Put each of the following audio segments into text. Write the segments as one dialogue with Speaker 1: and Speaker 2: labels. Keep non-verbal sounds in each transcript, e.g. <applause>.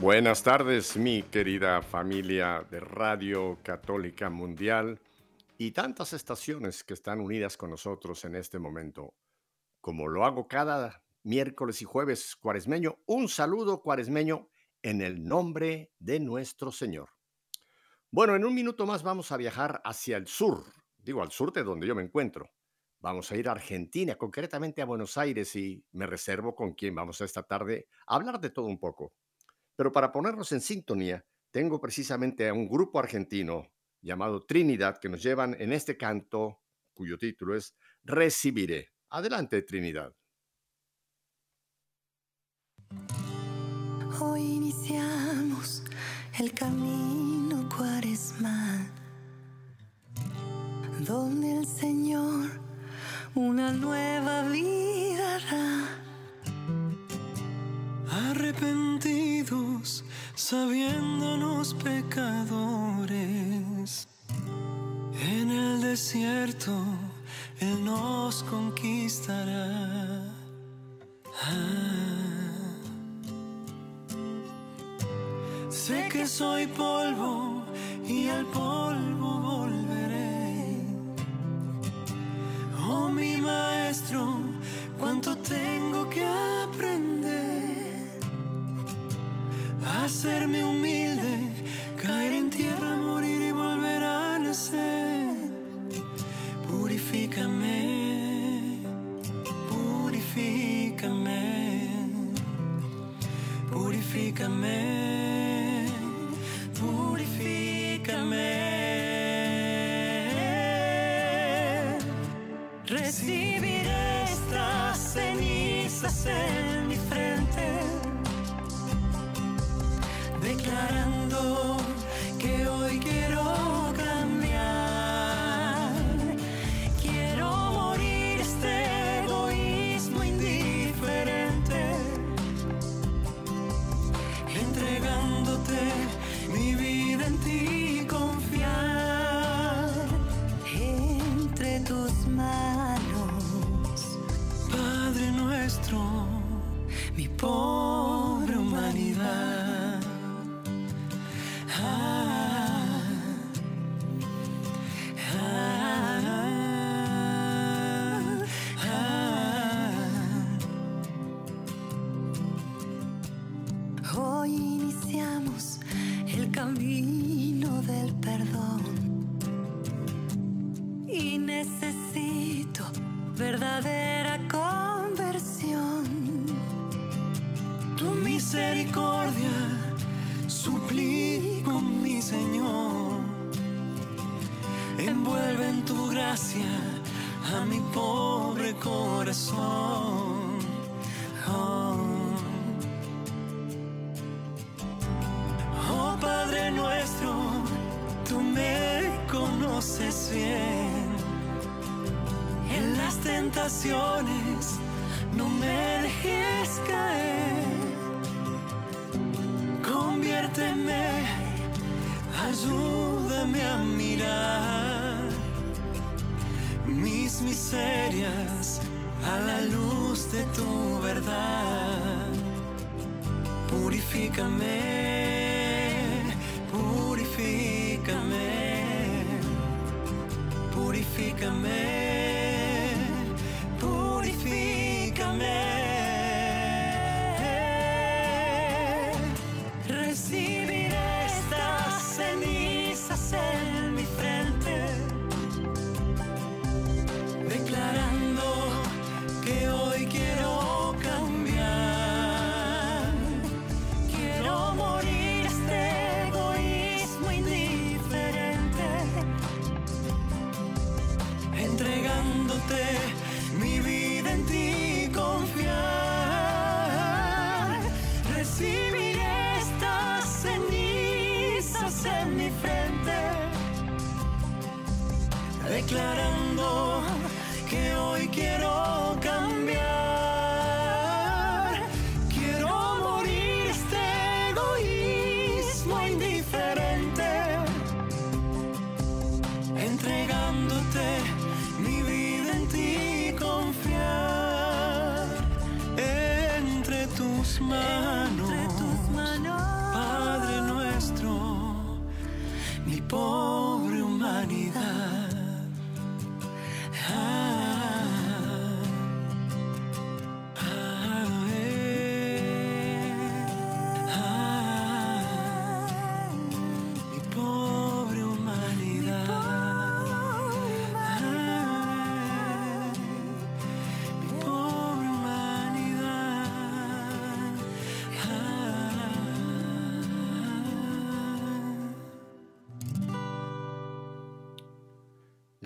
Speaker 1: Buenas tardes, mi querida familia de Radio Católica Mundial y tantas estaciones que están unidas con nosotros en este momento. Como lo hago cada miércoles y jueves cuaresmeño, un saludo cuaresmeño en el nombre de nuestro Señor. Bueno, en un minuto más vamos a viajar hacia el sur, digo al sur de donde yo me encuentro. Vamos a ir a Argentina, concretamente a Buenos Aires, y me reservo con quien vamos a esta tarde a hablar de todo un poco. Pero para ponernos en sintonía, tengo precisamente a un grupo argentino llamado Trinidad que nos llevan en este canto cuyo título es Recibiré. Adelante, Trinidad.
Speaker 2: Hoy iniciamos el camino cuaresmal, donde el Señor una nueva vida hará
Speaker 3: arrepentidos, sabiéndonos pecadores. En el desierto Él nos conquistará. Ah. Sé que soy polvo y al polvo volveré. Oh mi maestro, cuánto tengo que aprender. Hacerme humilde, caer en tierra, morir y volver a nacer. Purifícame, purifícame, purifícame, misericordia suplico, mi Señor. Envuelve en tu gracia a mi pobre corazón. Oh. Purifícame,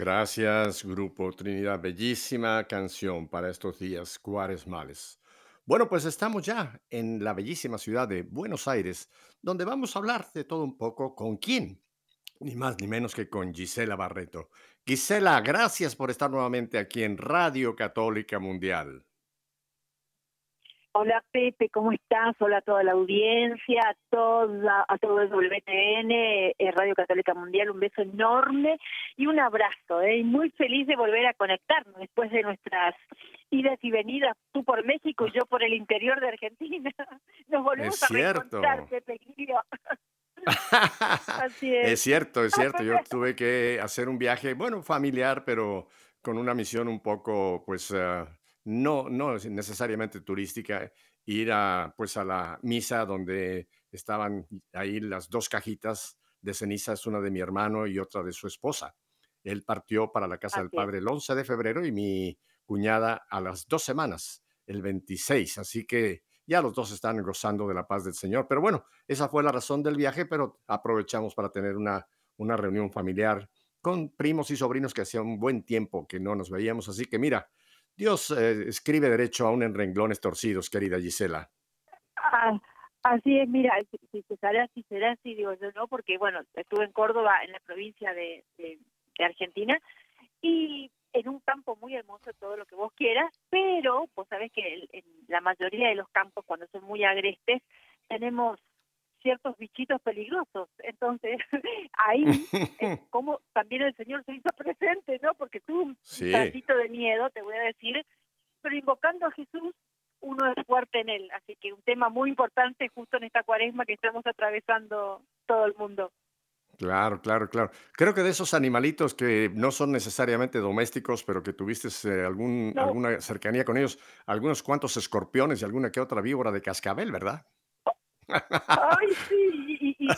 Speaker 1: Gracias, Grupo Trinidad. Bellísima canción para estos días cuaresmales. Bueno, pues estamos ya en la bellísima ciudad de Buenos Aires, donde vamos a hablar de todo un poco con quién, ni más ni menos que con Gisela Barreto. Gisela, gracias por estar nuevamente aquí en Radio Católica Mundial.
Speaker 4: Hola Pepe, ¿cómo estás? Hola a toda la audiencia, a toda, a todo el WTN, eh, Radio Católica Mundial, un beso enorme y un abrazo, ¿eh? Y muy feliz de volver a conectarnos después de nuestras idas y venidas, tú por México y yo por el interior de Argentina. <laughs> Nos volvemos
Speaker 1: Es
Speaker 4: a
Speaker 1: cierto.
Speaker 4: reencontrar, Pepe querido. <laughs> Así es.
Speaker 1: Es cierto, es cierto. Yo <laughs> tuve que hacer un viaje, bueno, familiar, pero con una misión un poco, pues, ah, no, no es necesariamente turística, ir a, pues, a la misa donde estaban ahí las dos cajitas de cenizas, una de mi hermano y otra de su esposa. Él partió para la casa del
Speaker 4: Así
Speaker 1: padre el 11 de febrero y mi cuñada a las dos semanas, el 26. Así que ya los dos están gozando de la paz del Señor. Pero bueno, esa fue la razón del viaje, pero aprovechamos para tener una, una reunión familiar con primos y sobrinos que hacía un buen tiempo que no nos veíamos. Así que mira, Dios eh, escribe derecho aún en renglones torcidos, querida Gisela.
Speaker 4: Ah, así es, mira, si, si se será así, será así, digo yo, ¿no? Porque, bueno, estuve en Córdoba, en la provincia de, Argentina, y en un campo muy hermoso, todo lo que vos quieras, pero vos sabés que en la mayoría de los campos, cuando son muy agrestes, tenemos ciertos bichitos peligrosos. Entonces, <laughs> ahí, <laughs> es como también el Señor se hizo presente, ¿no? Porque tuvo un
Speaker 1: Sí.
Speaker 4: tantito de miedo, te voy a decir, pero invocando a Jesús, uno es fuerte en él. Así que un tema muy importante justo en esta cuaresma que estamos atravesando todo el mundo.
Speaker 1: Claro, claro, claro. Creo que de esos animalitos que no son necesariamente domésticos, pero que tuviste eh, algún,
Speaker 4: No.
Speaker 1: alguna cercanía con ellos, algunos cuantos escorpiones y alguna que otra víbora de cascabel, ¿verdad?
Speaker 4: Ay, <laughs> sí. Y, y- y-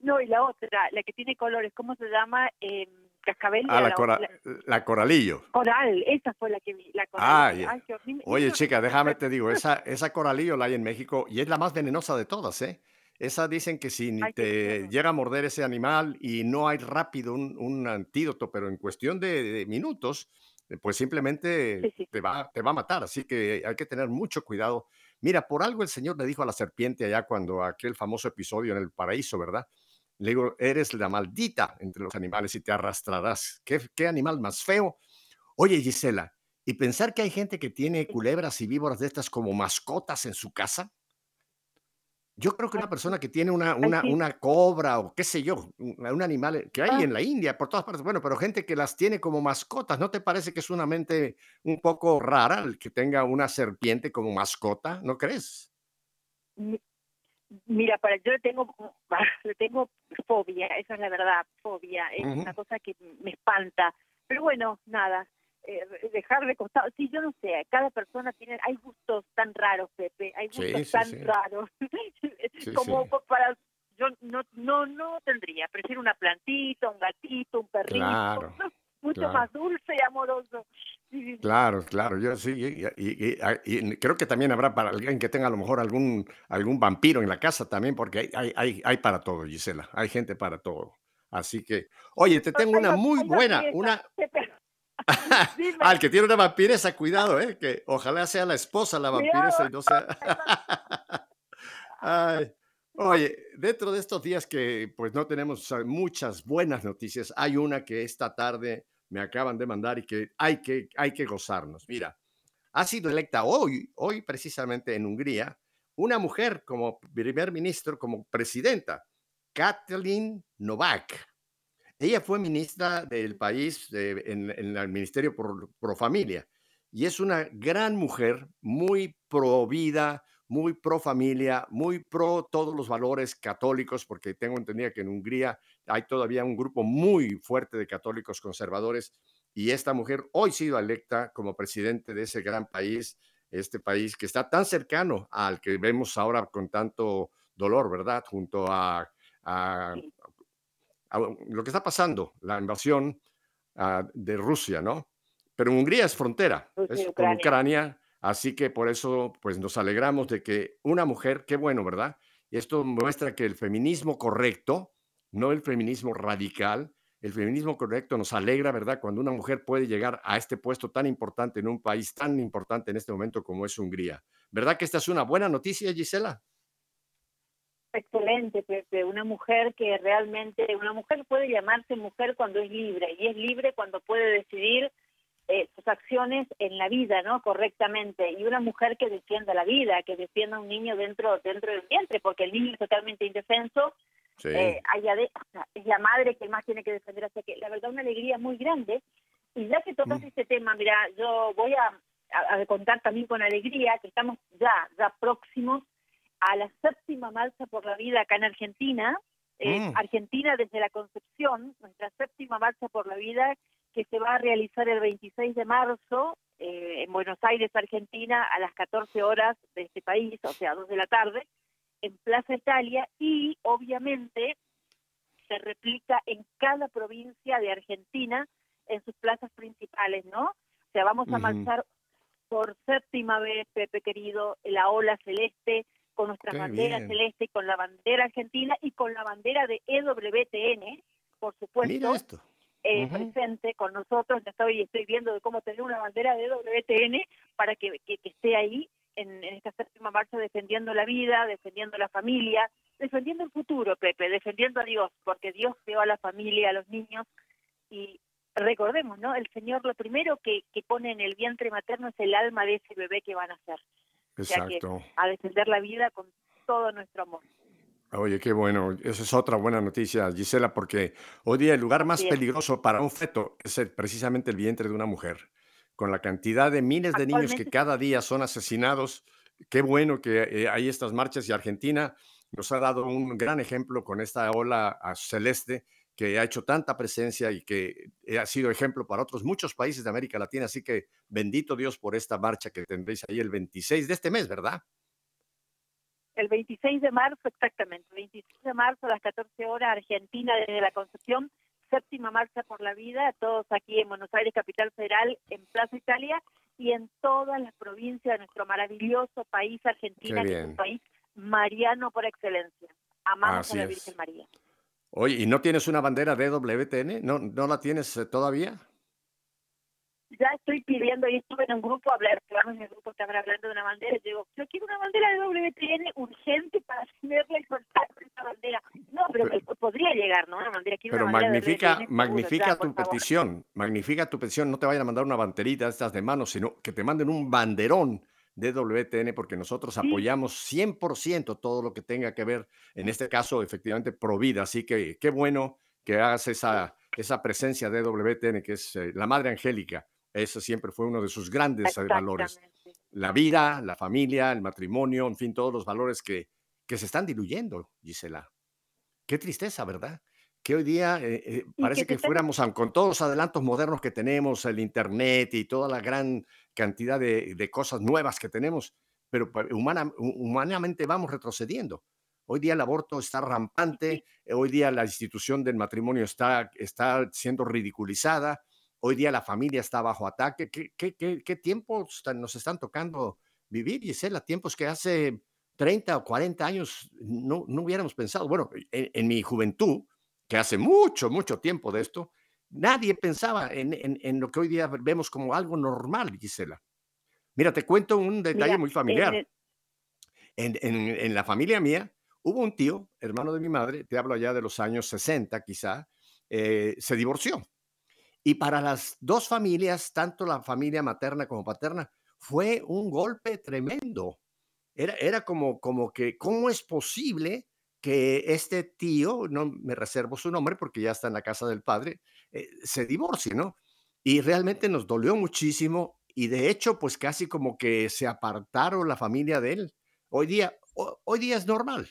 Speaker 4: no, y la otra, la que tiene colores, ¿cómo se llama? Eh, cascabel.
Speaker 1: Ah,
Speaker 4: era
Speaker 1: la, cora-
Speaker 4: la-
Speaker 1: la coralillo.
Speaker 4: coral, esa fue la que vi. La coral.
Speaker 1: Ah.
Speaker 4: Ay, horrible.
Speaker 1: Oye,
Speaker 4: Eso-
Speaker 1: chica, déjame te digo, esa, esa coralillo la hay en México y es la más venenosa de todas, ¿eh? Esa dicen que si
Speaker 4: Ay,
Speaker 1: te llega a morder ese animal y no hay rápido un, un antídoto, pero en cuestión de, de minutos, eh, pues simplemente
Speaker 4: Sí, sí.
Speaker 1: te va, te va a matar. Así que hay que tener mucho cuidado. Mira, por algo el Señor le dijo a la serpiente allá cuando aquel famoso episodio en el paraíso, ¿verdad? Le digo, eres la maldita entre los animales y te arrastrarás. ¿Qué, qué animal más feo? Oye, Gisela, ¿y pensar que hay gente que tiene culebras y víboras de estas como mascotas en su casa? Yo creo que una persona que tiene una, una, una cobra o qué sé yo, un, un animal que hay
Speaker 4: Ah.
Speaker 1: en la India, por todas partes, bueno, pero gente que las tiene como mascotas, ¿no te parece que es una mente un poco rara el que tenga una serpiente como mascota? ¿No crees?
Speaker 4: Mi- Mira, para yo le tengo <laughs> le tengo fobia, esa es la verdad, fobia, es una cosa que me espanta. Pero bueno, nada, eh, dejar de costado. Sí, yo no sé, cada persona tiene, hay gustos tan raros, Pepe, hay gustos
Speaker 1: sí,
Speaker 4: tan
Speaker 1: sí.
Speaker 4: raros. <laughs> Como para yo no no no tendría, prefiero una plantita, un gatito, un perrito,
Speaker 1: Claro,
Speaker 4: mucho
Speaker 1: claro.
Speaker 4: más dulce y amoroso.
Speaker 1: Claro, claro, yo sí, y, y- y- a- y creo que también habrá para alguien que tenga a lo mejor algún, algún vampiro en la casa también, porque hay, hay, hay, hay para todo, Gisela, hay gente para todo. Así que, oye, te tengo
Speaker 4: Hay
Speaker 1: una muy buena, una. <laughs> al que tiene una vampiresa, cuidado, eh, que ojalá sea la esposa la vampiresa y no sea. <laughs> Ay, Oye, dentro de estos días que pues no tenemos ah, muchas buenas noticias, hay una que esta tarde me acaban de mandar y que hay que, hay que gozarnos. Mira, ha sido electa hoy, hoy precisamente en Hungría, una mujer como primer ministro, como presidenta, Kathleen Novak. Ella fue ministra del país en, el Ministerio Pro, Pro, Familia y es una gran mujer, muy pro vida, muy pro familia, muy pro todos los valores católicos, porque tengo entendido que en Hungría hay todavía un grupo muy fuerte de católicos conservadores y esta mujer hoy ha sido electa como presidente de ese gran país, este país que está tan cercano al que vemos ahora con tanto dolor, ¿verdad? Junto a, lo que está pasando, la invasión ah, de Rusia, ¿no? Pero Hungría es frontera es con Ucrania, así que por eso pues nos alegramos de que una mujer, qué bueno, ¿verdad? Y esto muestra que el feminismo correcto, no el feminismo radical, el feminismo correcto nos alegra, ¿verdad? Cuando una mujer puede llegar a este puesto tan importante en un país tan importante en este momento como es Hungría. ¿Verdad que esta es una buena noticia, Gisela?
Speaker 4: Excelente, Pepe. Una mujer que realmente, una mujer puede llamarse mujer cuando es libre y es libre cuando puede decidir eh, sus acciones en la vida, ¿no? Correctamente. Y una mujer que defienda la vida, que defienda a un niño dentro dentro del vientre, porque el niño es totalmente indefenso eh, es la madre que más tiene que defender, así que la verdad una alegría muy grande. Y ya que tocas mm. este tema, mira, yo voy a, contar también con alegría que estamos ya, ya próximos a la séptima marcha por la vida acá en Argentina. Eh, mm. Argentina desde la concepción, nuestra séptima marcha por la vida que se va a realizar el 26 de marzo eh, en Buenos Aires, Argentina, a las 14 horas de este país, o sea, 2 de la tarde en Plaza Italia y obviamente se replica en cada provincia de Argentina en sus plazas principales, ¿no? O sea, vamos a marchar por séptima vez, Pepe querido, la ola celeste, con nuestra bandera celeste, con la bandera argentina y con la bandera de EWTN, por supuesto. Eh, presente con nosotros, estoy, estoy viendo de cómo tener una bandera de EWTN para que, que esté ahí en, esta séptima marcha defendiendo la vida, defendiendo la familia, defendiendo el futuro, Pepe, defendiendo a Dios, porque Dios creó a la familia, a los niños, y recordemos, ¿no? El Señor lo primero que, que pone en el vientre materno es el alma de ese bebé que van a ser.
Speaker 1: Exacto.
Speaker 4: a defender la vida con todo nuestro amor.
Speaker 1: Oye, qué bueno. Esa es otra buena noticia, Gisela, porque hoy día el lugar más peligroso para un feto es precisamente el vientre de una mujer con la cantidad de miles de niños que cada día son asesinados. Qué bueno que eh, hay estas marchas y Argentina nos ha dado un gran ejemplo con esta ola celeste que ha hecho tanta presencia y que eh, ha sido ejemplo para otros muchos países de América Latina. Así que bendito Dios por esta marcha que tendréis ahí el 26 de este mes, ¿verdad?
Speaker 4: El 26 de marzo, exactamente. El 26 de marzo a las 14 horas, Argentina desde la Concepción séptima marcha por la vida, todos aquí en Buenos Aires, Capital Federal, en Plaza Italia y en todas las provincias de nuestro maravilloso país, Argentina, que es un país mariano por excelencia. Amamos a la Virgen María.
Speaker 1: Oye, ¿y no tienes una bandera de WTN? ¿No, no la tienes eh, todavía?
Speaker 4: ya estoy pidiendo, y estuve en un grupo, hablar, en el grupo estaba hablando de una bandera, y digo, yo quiero una bandera de WTN urgente para tenerla y soltar esa bandera. No, pero, podría llegar, ¿no? Una bandera,
Speaker 1: pero magnifica, magnifica tu petición, magnifica tu petición, no te vayan a mandar una banderita de estas de mano, sino que te manden un banderón de WTN porque nosotros apoyamos 100% todo lo que tenga que ver, en este caso, efectivamente, pro vida. Así que qué bueno que hagas esa, esa presencia de WTN, que es eh, la Madre Angélica eso siempre fue uno de sus grandes eh, valores. La vida, la familia, el matrimonio, en fin, todos los valores que, que se están diluyendo, Gisela. Qué tristeza, ¿verdad? Que hoy día eh, eh, parece que, fuéramos, con todos los adelantos modernos que tenemos, el Internet y toda la gran cantidad de, de cosas nuevas que tenemos, pero humana, humanamente vamos retrocediendo. Hoy día el aborto está rampante, hoy día la institución del matrimonio está, está siendo ridiculizada, Hoy día la familia está bajo ataque. ¿Qué, qué, qué, tiempos nos están tocando vivir, Gisela? Tiempos que hace 30 o 40 años no, no hubiéramos pensado. Bueno, en, mi juventud, que hace mucho, mucho tiempo de esto, nadie pensaba en, en, lo que hoy día vemos como algo normal, Gisela. Mira, te cuento un detalle muy familiar. En, en, la familia mía hubo un tío, hermano de mi madre, te hablo allá de los años 60 quizá, eh, se divorció Y para las dos familias, tanto la familia materna como paterna, fue un golpe tremendo. Era, era como, como que, ¿cómo es posible que este tío, no me reservo su nombre porque ya está en la casa del padre, eh, se divorcie, ¿no? Y realmente nos dolió muchísimo y de hecho, pues casi como que se apartaron la familia de él. Hoy día, hoy día es normal.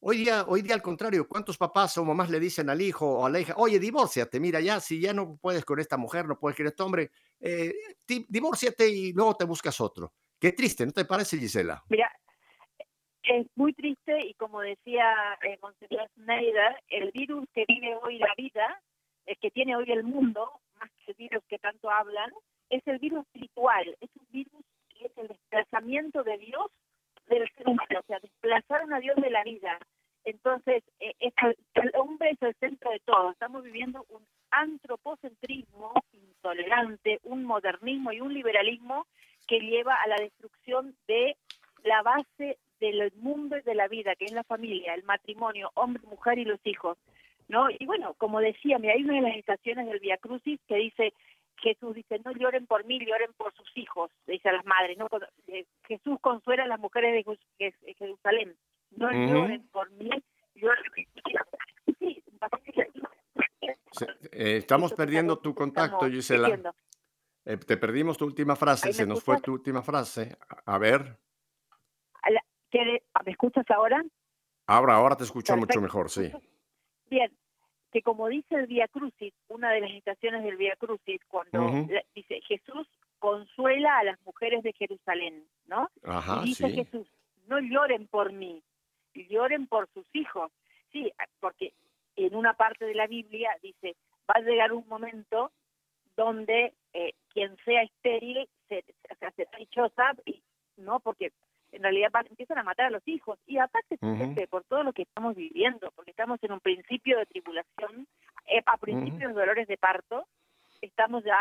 Speaker 1: Hoy día, hoy día al contrario, ¿cuántos papás o mamás le dicen al hijo o a la hija, oye, divórciate, mira, ya, si ya no puedes con esta mujer, no puedes con este hombre, eh, divórciate y luego te buscas otro. Qué triste, ¿no te parece, Gisela?
Speaker 4: Mira, es muy triste y como decía eh, Monseñor Schneider, el virus que vive hoy la vida, que tiene hoy el mundo, más que el virus que tanto hablan, es el virus espiritual, es un virus que es el desplazamiento de Dios del ser humano, o sea, desplazar a Dios de la vida. Entonces, eh, el hombre es el centro de todo. Estamos viviendo un antropocentrismo intolerante, un modernismo y un liberalismo que lleva a la destrucción de la base del mundo y de la vida, que es la familia, el matrimonio, hombre, mujer y los hijos. ¿No? Y bueno, como decía, hay una de las estaciones del Via Crucis que dice, Jesús dice, no lloren por mí, lloren por sus hijos, dice a las madres, ¿no? Eh, Jesús consuela a las mujeres de Jerusalén, no lloren por mí, lloren
Speaker 1: eh, estamos perdiendo tu contacto, Gisela. Eh, te perdimos tu última frase, se nos fue tu última frase. A ver.
Speaker 4: ¿Me escuchas ahora?
Speaker 1: Ahora, ahora te escucho mucho mejor, sí.
Speaker 4: Bien, que como dice el Vía Crucis, una de las estaciones del Vía Crucis, cuando dice Jesús consuela a las mujeres de Jerusalén, ¿no?
Speaker 1: Ajá,
Speaker 4: y dice Jesús, no lloren por mí, lloren por sus hijos. Sí, porque en una parte de la Biblia dice, va a llegar un momento donde eh, quien sea estéril se, se, se dichosa, y, no porque en realidad empiezan a matar a los hijos. Y aparte, por todo lo que estamos viviendo, porque estamos en un principio de tribulación, eh, a principios de dolores de parto, estamos ya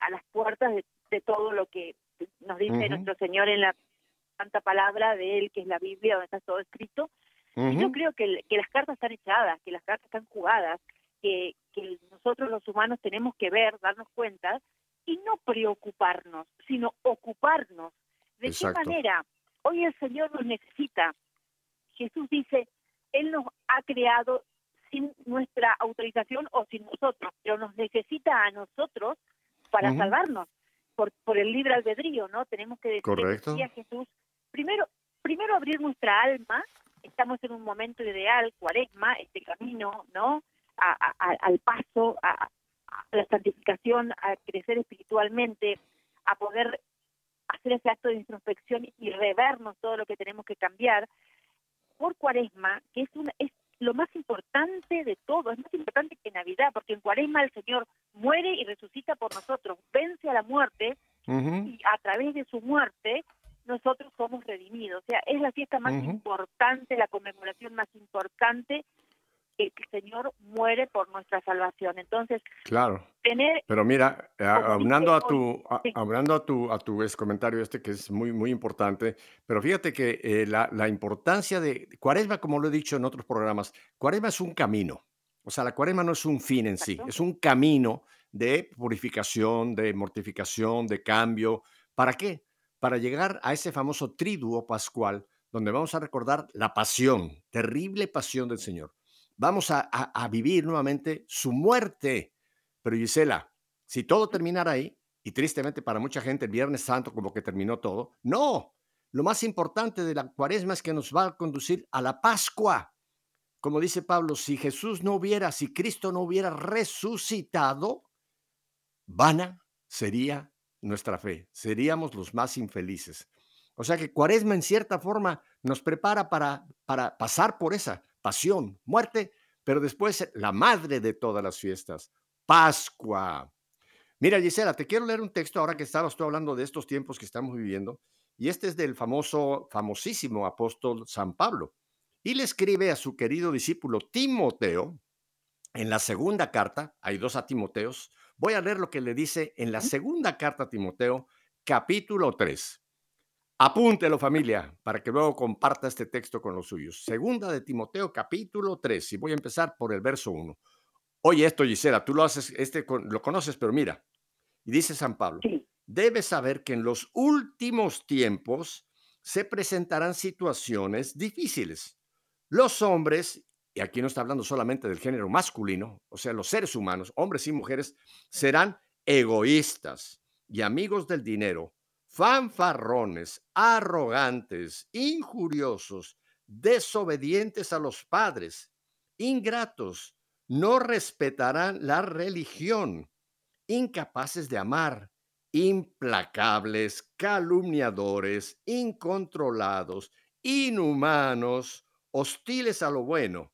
Speaker 4: a las puertas de, todo lo que nos dice nuestro Señor en la santa palabra de Él, que es la Biblia, donde está todo escrito. Y yo creo que, que las cartas están echadas, que las cartas están jugadas, que, que nosotros los humanos tenemos que ver, darnos cuenta y no preocuparnos, sino ocuparnos. ¿De qué manera? Hoy el Señor nos necesita. Jesús dice, Él nos ha creado sin nuestra autorización o sin nosotros, pero nos necesita a nosotros para salvarnos por, por el libre albedrío, ¿no? Tenemos que decir a Jesús, primero, primero abrir nuestra alma, estamos en un momento ideal, cuaresma, este camino, ¿no? al paso, a, a la santificación, a crecer espiritualmente, a poder hacer ese acto de introspección y revernos todo lo que tenemos que cambiar por cuaresma, que es, una, es lo más importante de todo, es más importante que Navidad, porque en cuaresma el Señor muere y resucita por nosotros, vence a la muerte y a través de su muerte nosotros somos redimidos. O sea, es la fiesta más importante, la conmemoración más importante el Señor muere por nuestra salvación. Entonces,
Speaker 1: claro.
Speaker 4: Tener,
Speaker 1: Pero mira, hablando a tu, hablando a tu, a tu comentario este que es muy, muy importante, pero fíjate que eh, la, la, importancia de Cuaresma, como lo he dicho en otros programas, Cuaresma es un camino. O sea, la Cuaresma no es un fin en sí, es un camino de purificación, de mortificación, de cambio. ¿Para qué? Para llegar a ese famoso triduo pascual, donde vamos a recordar la pasión, terrible pasión del Señor vamos a, vivir nuevamente su muerte. Pero Gisela, si todo terminara ahí, y tristemente para mucha gente el Viernes Santo como que terminó todo, no, lo más importante de la cuaresma es que nos va a conducir a la Pascua. Como dice Pablo, si Jesús no hubiera, si Cristo no hubiera resucitado, vana sería nuestra fe, seríamos los más infelices. O sea que cuaresma en cierta forma nos prepara para, para pasar por esa pasión, muerte, pero después la madre de todas las fiestas, Pascua. Mira, Gisela, te quiero leer un texto ahora que estabas tú hablando de estos tiempos que estamos viviendo, y este es del famoso, famosísimo apóstol San Pablo. Y le escribe a su querido discípulo Timoteo, en la segunda carta, hay dos a Timoteos, voy a leer lo que le dice en la segunda carta a Timoteo, capítulo 3. Apúntelo familia para que luego comparta este texto con los suyos. Segunda de Timoteo capítulo 3 y voy a empezar por el verso 1. Oye esto, Gisela, tú lo haces, este lo conoces, pero mira, y dice San Pablo,
Speaker 4: Sí.
Speaker 1: debes saber que en los últimos tiempos se presentarán situaciones difíciles. Los hombres, y aquí no está hablando solamente del género masculino, o sea, los seres humanos, hombres y mujeres, serán egoístas y amigos del dinero, fanfarrones, arrogantes, injuriosos, desobedientes a los padres, ingratos, no respetarán la religión, incapaces de amar, implacables, calumniadores, incontrolados, inhumanos, hostiles a lo bueno,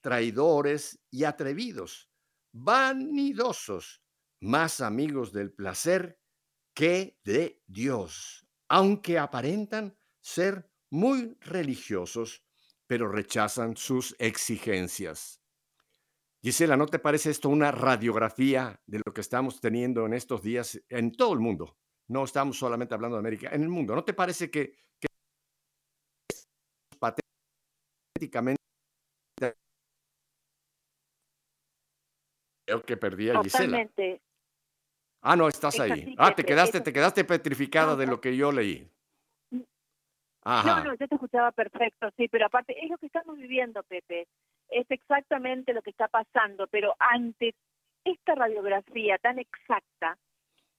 Speaker 1: traidores y atrevidos, vanidosos, más amigos del placer que de Dios, aunque aparentan ser muy religiosos, pero rechazan sus exigencias. Gisela, ¿no te parece esto una radiografía de lo que estamos teniendo en estos días en todo el mundo? No estamos solamente hablando de América, en el mundo. ¿No te parece que, que creo que perdí a Gisela?
Speaker 4: Totalmente.
Speaker 1: Ah, no, estás
Speaker 4: Es
Speaker 1: ahí. Ah, te quedaste, te quedaste petrificada
Speaker 4: No,
Speaker 1: de
Speaker 4: no.
Speaker 1: lo que yo leí.
Speaker 4: No,
Speaker 1: Ajá.
Speaker 4: no, yo te escuchaba perfecto, sí, pero aparte es lo que estamos viviendo, Pepe. Es exactamente lo que está pasando, pero ante esta radiografía tan exacta,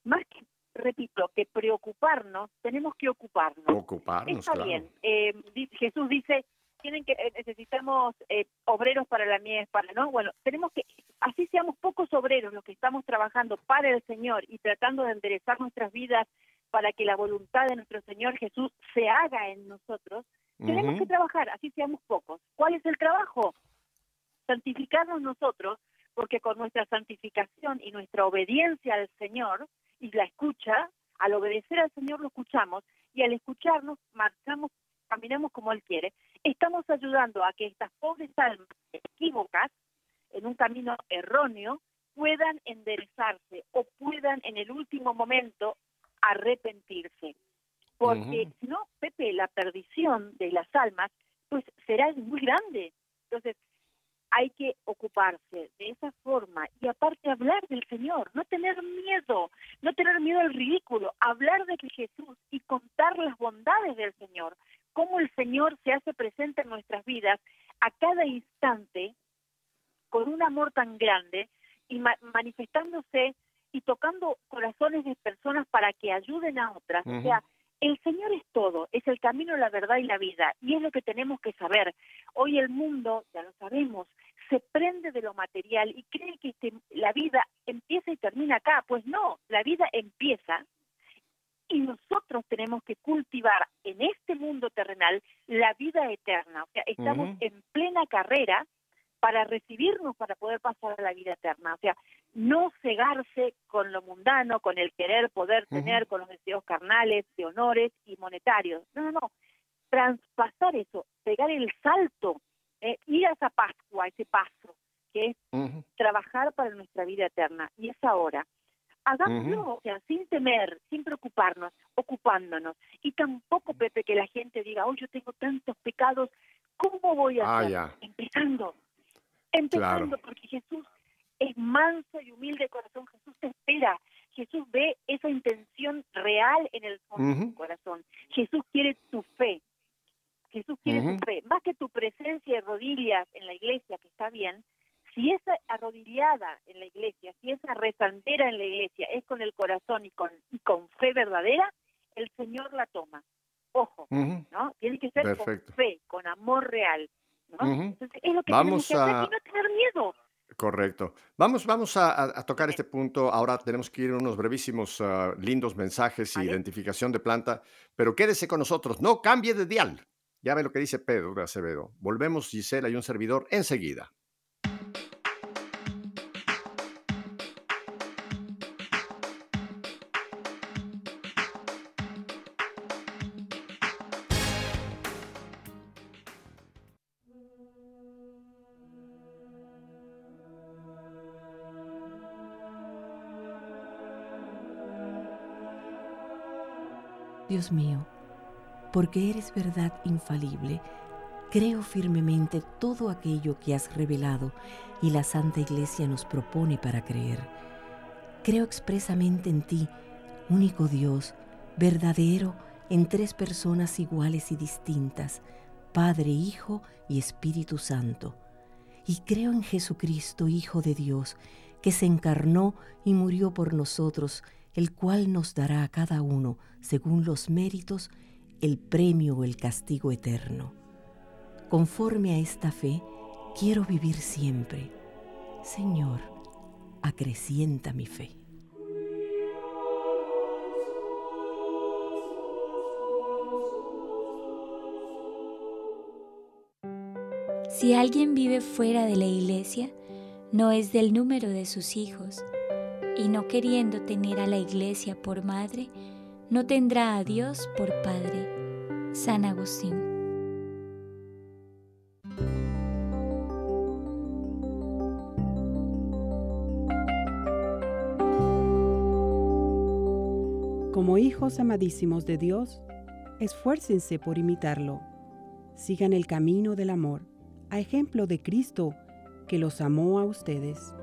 Speaker 4: más que, repito, que preocuparnos, tenemos que ocuparnos.
Speaker 1: Ocuparnos,
Speaker 4: Está
Speaker 1: claro.
Speaker 4: bien. Eh, Jesús dice, tienen que eh, necesitamos eh, obreros para la mies, para no. Bueno, tenemos que así seamos pocos obreros los que estamos trabajando para el Señor y tratando de enderezar nuestras vidas para que la voluntad de nuestro Señor Jesús se haga en nosotros. Tenemos que trabajar, así seamos pocos. ¿Cuál es el trabajo? Santificarnos nosotros, porque con nuestra santificación y nuestra obediencia al Señor y la escucha, al obedecer al Señor lo escuchamos y al escucharnos marchamos, caminamos como Él quiere, estamos ayudando a que estas pobres almas equívocas, en un camino erróneo, puedan enderezarse o puedan en el último momento arrepentirse. Porque si no, Pepe, la perdición de las almas, pues será muy grande. Entonces, hay que ocuparse de esa forma y aparte hablar del Señor, no tener miedo, no tener miedo al ridículo, hablar de Jesús y contar las bondades del Señor, cómo el Señor se hace presente en nuestras vidas a cada instante con un amor tan grande y ma- manifestándose y tocando corazones de personas para que ayuden a otras. O sea, el Señor es todo, es el camino, la verdad y la vida, y es lo que tenemos que saber. Hoy el mundo, ya lo sabemos, se prende de lo material y cree que este- la vida empieza y termina acá. Pues no, la vida empieza y nosotros tenemos que cultivar en este mundo terrenal la vida eterna. O sea, estamos en plena carrera para recibirnos, para poder pasar a la vida eterna. O sea, no cegarse con lo mundano, con el querer poder tener, con los deseos carnales, de honores y monetarios. No, no, no. Traspasar eso, pegar el salto, eh, ir a esa Pascua, a ese paso, que es trabajar para nuestra vida eterna. Y es ahora. Hagámoslo, o sea, sin temer, sin preocuparnos, ocupándonos. Y tampoco, Pepe, que la gente diga, oh, yo tengo tantos pecados, ¿cómo voy a
Speaker 1: Ah,
Speaker 4: hacer?
Speaker 1: ya.
Speaker 4: Empezando. Empezando,
Speaker 1: Claro.
Speaker 4: porque Jesús es manso y humilde de corazón. Jesús te espera. Jesús ve esa intención real en el fondo de tu corazón. Jesús quiere tu fe. Jesús quiere tu fe. Más que tu presencia de rodillas en la iglesia, que está bien, si esa arrodillada en la iglesia, si esa rezandera en la iglesia es con el corazón y con, y con fe verdadera, el Señor la toma. Ojo. ¿no? Tiene que ser
Speaker 1: Perfecto.
Speaker 4: con fe, con amor real. ¿no? Entonces, es lo que
Speaker 1: Vamos
Speaker 4: que hacer
Speaker 1: a-
Speaker 4: y no tener miedo.
Speaker 1: Correcto. Vamos, vamos a, tocar este punto. Ahora tenemos que ir a unos brevísimos, ah, lindos mensajes y identificación de planta, pero quédese con nosotros. No cambie de dial. Ya ve lo que dice Pedro de Acevedo. Volvemos, Gisela y un servidor, enseguida.
Speaker 5: Dios mío, porque eres verdad infalible, Creo firmemente todo aquello que has revelado y la Santa Iglesia nos propone para creer. Creo expresamente en ti, único Dios, verdadero, en tres personas iguales y distintas, Padre, Hijo y Espíritu Santo. Y creo en Jesucristo, Hijo de Dios, que se encarnó y murió por nosotros, el cual nos dará a cada uno, según los méritos, el premio o el castigo eterno. Conforme a esta fe, quiero vivir siempre. Señor, acrecienta mi fe.
Speaker 6: Si alguien vive fuera de la iglesia, no es del número de sus hijos, y no queriendo tener a la iglesia por madre, no tendrá a Dios por Padre. San Agustín.
Speaker 7: Como hijos amadísimos de Dios, esfuércense por imitarlo. Sigan el camino del amor, a ejemplo de Cristo, que los amó a ustedes.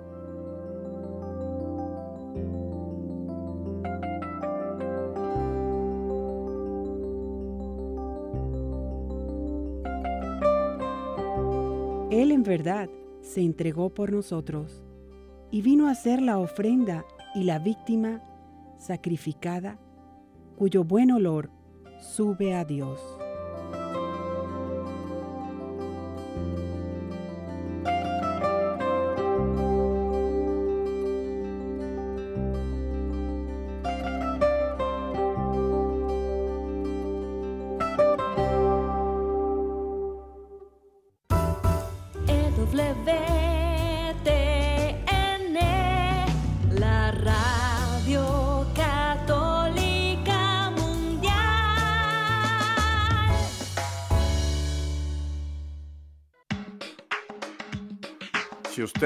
Speaker 7: En verdad se entregó por nosotros y vino a ser la ofrenda y la víctima sacrificada, cuyo buen olor sube a Dios.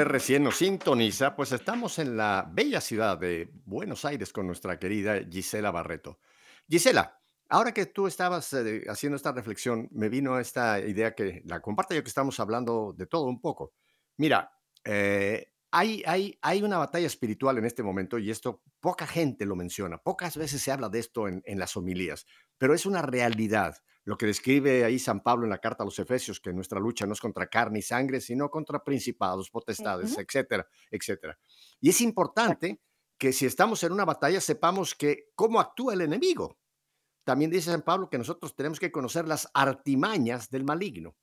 Speaker 1: Recién nos sintoniza, pues estamos en la bella ciudad de Buenos Aires con nuestra querida Gisela Barreto. Gisela, ahora que tú estabas eh, haciendo esta reflexión, me vino esta idea que la comparto yo que estamos hablando de todo un poco. Mira, eh, hay, hay, hay una batalla espiritual en este momento y esto poca gente lo menciona, pocas veces se habla de esto en las homilías, pero es una realidad. Lo que describe ahí San Pablo en la carta a los Efesios, que nuestra lucha no es contra carne y sangre, sino contra principados, potestades, etcétera, etcétera. Y es importante que si estamos en una batalla sepamos que cómo actúa el enemigo. También dice San Pablo que nosotros tenemos que conocer las artimañas del maligno.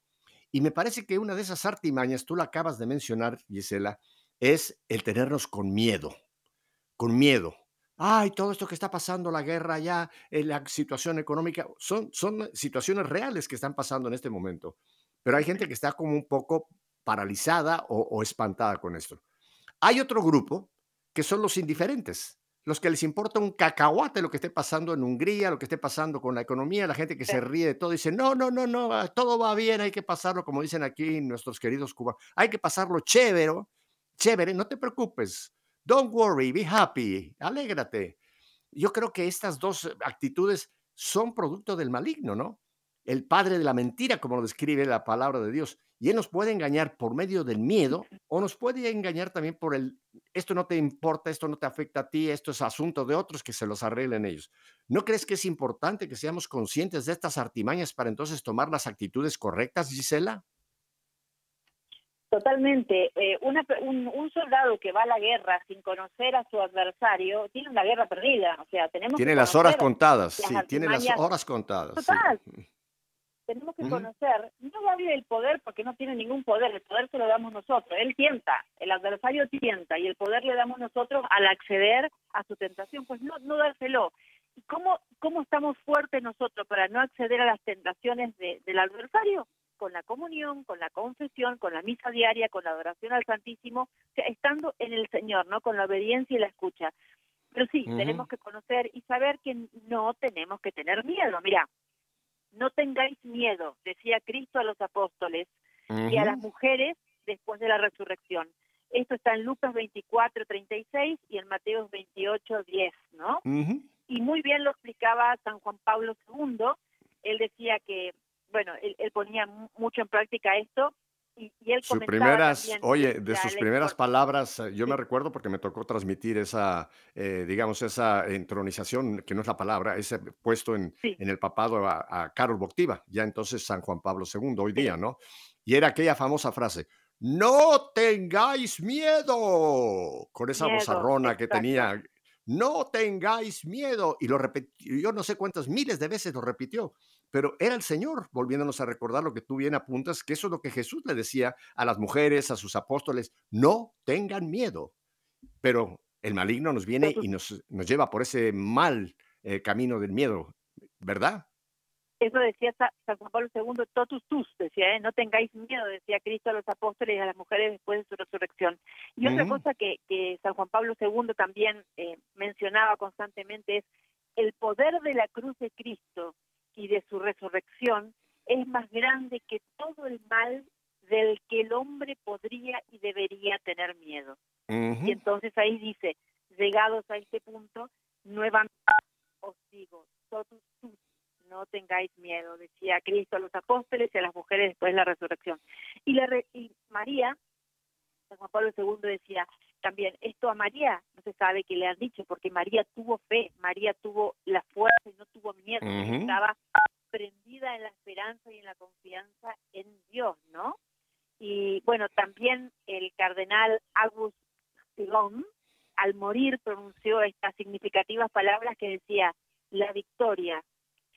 Speaker 1: Y me parece que una de esas artimañas, tú la acabas de mencionar, Gisela, es el tenernos con miedo, con miedo. Ay, todo esto que está pasando, la guerra allá, eh, la situación económica, son, son situaciones reales que están pasando en este momento. Pero hay gente que está como un poco paralizada o, o espantada con esto. Hay otro grupo que son los indiferentes, los que les importa un cacahuate lo que esté pasando en Hungría, lo que esté pasando con la economía, la gente que se ríe de todo, dice, no, no, no, no, todo va bien, hay que pasarlo, como dicen aquí nuestros queridos cubanos, hay que pasarlo chévere, chévere, no te preocupes, don't worry, be happy, alégrate. Yo creo que estas dos actitudes son producto del maligno, ¿no? El padre de la mentira, como lo describe la palabra de Dios. Y él nos puede engañar por medio del miedo o nos puede engañar también por el, esto no te importa, esto no te afecta a ti, esto es asunto de otros que se los arreglen ellos. ¿No crees que es importante que seamos conscientes de estas artimañas para entonces tomar las actitudes correctas, Gisela?
Speaker 4: Totalmente. Eh, una un, un soldado que va a la guerra sin conocer a su adversario tiene una guerra perdida. O sea, tenemos
Speaker 1: Tiene
Speaker 4: que
Speaker 1: las horas contadas,
Speaker 4: las
Speaker 1: sí, tiene las horas contadas. sí.
Speaker 4: Total. <laughs> Tenemos que conocer, no darle el poder porque no tiene ningún poder, el poder se lo damos nosotros, él tienta, el adversario tienta y el poder le damos nosotros al acceder a su tentación, pues no, no dárselo. ¿Y cómo, cómo estamos fuertes nosotros para no acceder a las tentaciones de- del adversario? Con la comunión, con la confesión, con la misa diaria, con la adoración al Santísimo, o sea, estando en el Señor, ¿no? Con la obediencia y la escucha. Pero sí, tenemos que conocer y saber que no tenemos que tener miedo. Mira, no tengáis miedo, decía Cristo a los apóstoles y a las mujeres después de la resurrección. Esto está en Lucas 24, 36 y en Mateo 28, 10, ¿no? Y muy bien lo explicaba San Juan Pablo II. Él decía que bueno, él, él ponía mucho en práctica esto y, y él
Speaker 1: Sus primeras,
Speaker 4: también
Speaker 1: oye, de sus primeras palabras, eh, yo me recuerdo porque me tocó transmitir esa, eh, digamos, esa entronización, que no es la palabra, ese puesto en,
Speaker 4: Sí.
Speaker 1: en el papado a, a Carol Boctiva, ya entonces San Juan Pablo II, hoy
Speaker 4: Sí.
Speaker 1: día, ¿no? Y era aquella famosa frase, no tengáis miedo, con esa
Speaker 4: Miedo,
Speaker 1: vozarrona que
Speaker 4: exacto.
Speaker 1: tenía, no tengáis miedo, y lo repitió, yo no sé cuántas miles de veces lo repitió, pero era el Señor volviéndonos a recordar lo que tú bien apuntas, que eso es lo que Jesús le decía a las mujeres, a sus apóstoles, no tengan miedo. Pero el maligno nos viene y nos, nos lleva por ese mal eh, camino del miedo, ¿verdad?
Speaker 4: Eso decía Sa- San Juan Pablo II, totus tus, decía, ¿eh? no tengáis miedo, decía Cristo a los apóstoles y a las mujeres después de su resurrección. Y otra cosa que, que San Juan Pablo II también eh, mencionaba constantemente es el poder de la cruz de Cristo y de su resurrección es más grande que todo el mal del que el hombre podría y debería tener miedo. Y entonces ahí dice, llegados a este punto, nuevamente os digo, totus no tengáis miedo, decía Cristo a los apóstoles y a las mujeres después de la resurrección. Y, la re- y María, San Juan Pablo II decía también, esto a María no se sabe qué le han dicho, porque María tuvo fe, María tuvo la fuerza y no tuvo miedo, estaba en la esperanza y en la confianza en Dios, ¿no? Y bueno, también el cardenal August Sigón, al morir, pronunció estas significativas palabras que decía, la victoria,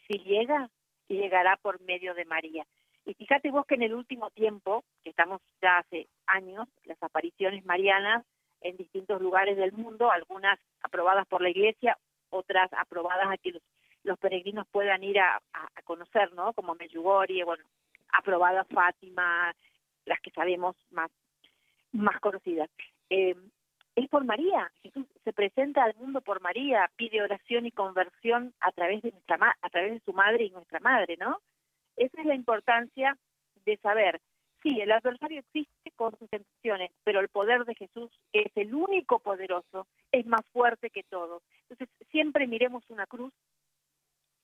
Speaker 4: si llega, llegará por medio de María. Y fíjate vos que en el último tiempo, que estamos ya hace años, las apariciones marianas en distintos lugares del mundo, algunas aprobadas por la Iglesia, otras aprobadas a que los, los peregrinos puedan ir a, conocer, ¿no? Como Medjugorje, bueno, aprobada Fátima, las que sabemos más, más conocidas. Eh, es por María. Jesús se presenta al mundo por María, pide oración y conversión a través de nuestra a través de su madre y nuestra madre, ¿no? Esa es la importancia de saber. Sí, el adversario existe con sus tentaciones, pero el poder de Jesús, es el único poderoso, es más fuerte que todo. Entonces, siempre miremos una cruz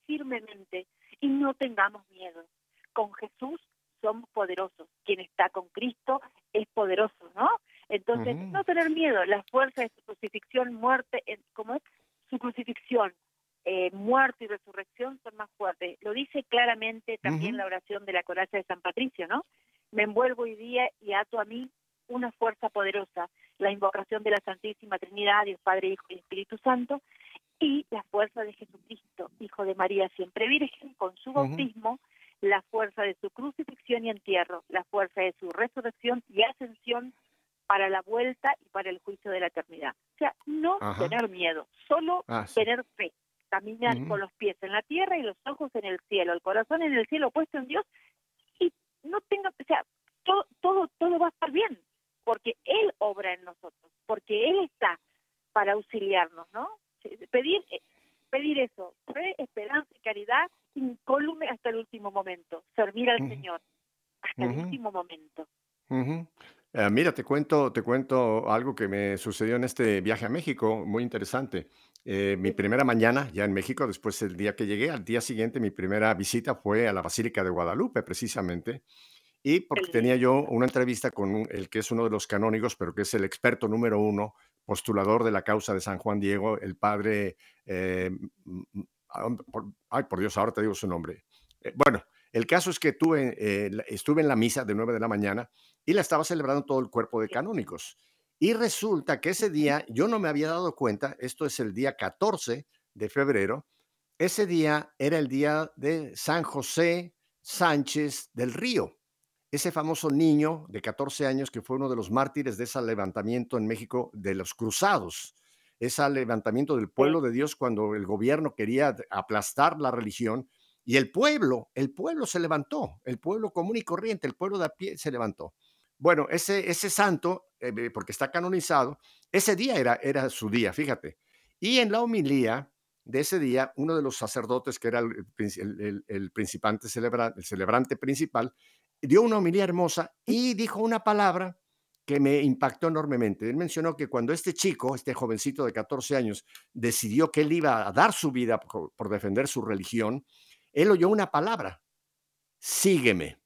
Speaker 4: firmemente y no tengamos miedo. Con Jesús somos poderosos. Quien está con Cristo es poderoso, ¿no? Entonces, no tener miedo. La fuerza de su crucifixión, muerte, ¿cómo es? Su crucifixión, eh, muerte y resurrección son más fuertes. Lo dice claramente también la oración de la coraza de San Patricio, ¿no? Me envuelvo hoy día y ato a mí una fuerza poderosa, la invocación de la Santísima Trinidad, Dios Padre, Hijo y Espíritu Santo, y la fuerza de Jesucristo, Hijo de María, siempre Virgen, con su bautismo, la fuerza de su crucifixión y entierro, la fuerza de su resurrección y ascensión para la vuelta y para el juicio de la eternidad. O sea, no
Speaker 1: Ajá.
Speaker 4: tener miedo, solo
Speaker 1: Ah, sí.
Speaker 4: tener fe, caminar con los pies en la tierra y los ojos en el cielo, el corazón en el cielo puesto en Dios y no tenga, o sea, todo, todo, todo va a estar bien, porque Él obra en nosotros, porque Él está para auxiliarnos, ¿no? Pedir, eh, pedir eso, fe, esperanza y caridad incólume hasta el último momento, servir al
Speaker 1: Ujú.
Speaker 4: Señor hasta el
Speaker 1: Ujú.
Speaker 4: último momento.
Speaker 1: Ujú. Eh, mira, te cuento, te cuento algo que me sucedió en este viaje a México, muy interesante. Eh, mi primera mañana ya en México, después del día que llegué, al día siguiente mi primera visita fue a la Basílica de Guadalupe, precisamente, y porque tenía yo una entrevista con un- el que es uno de los canónigos, pero que es el experto número uno, postulador de la causa de San Juan Diego, el padre, eh, por- ay, por Dios, ahora te digo su nombre. Eh, bueno, el caso es que tuve, eh, la- estuve en la misa de 9 de la mañana y la estaba celebrando todo el cuerpo de canónicos. Y resulta que ese día yo no me había dado cuenta, esto es el día 14 de febrero, ese día era el día de San José Sánchez del Río, ese famoso niño de 14 años que fue uno de los mártires de ese levantamiento en México de los cruzados, ese levantamiento del pueblo de Dios cuando el gobierno quería aplastar la religión y el pueblo, el pueblo se levantó, el pueblo común y corriente, el pueblo de a pie se levantó. Bueno, ese, ese santo, eh, porque está canonizado, ese día era, era su día, fíjate. Y en la homilía de ese día, uno de los sacerdotes, que era el, el, el, el principante celebra, el celebrante principal, dio una homilía hermosa y dijo una palabra que me impactó enormemente. Él mencionó que cuando este chico, este jovencito de 14 años, decidió que él iba a dar su vida por, por defender su religión, él oyó una palabra sígueme.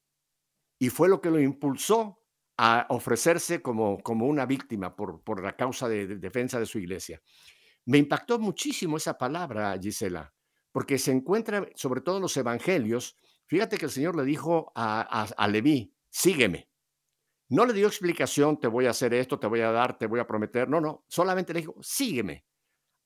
Speaker 1: Y fue lo que lo impulsó a ofrecerse como, como una víctima por, por la causa de, de defensa de su iglesia. Me impactó muchísimo esa palabra, Gisela, porque se encuentra sobre todo en los evangelios. Fíjate que el Señor le dijo a, a, Leví, sígueme. No le dio explicación, te voy a hacer esto, te voy a dar, te voy a prometer. No, no, solamente le dijo, sígueme.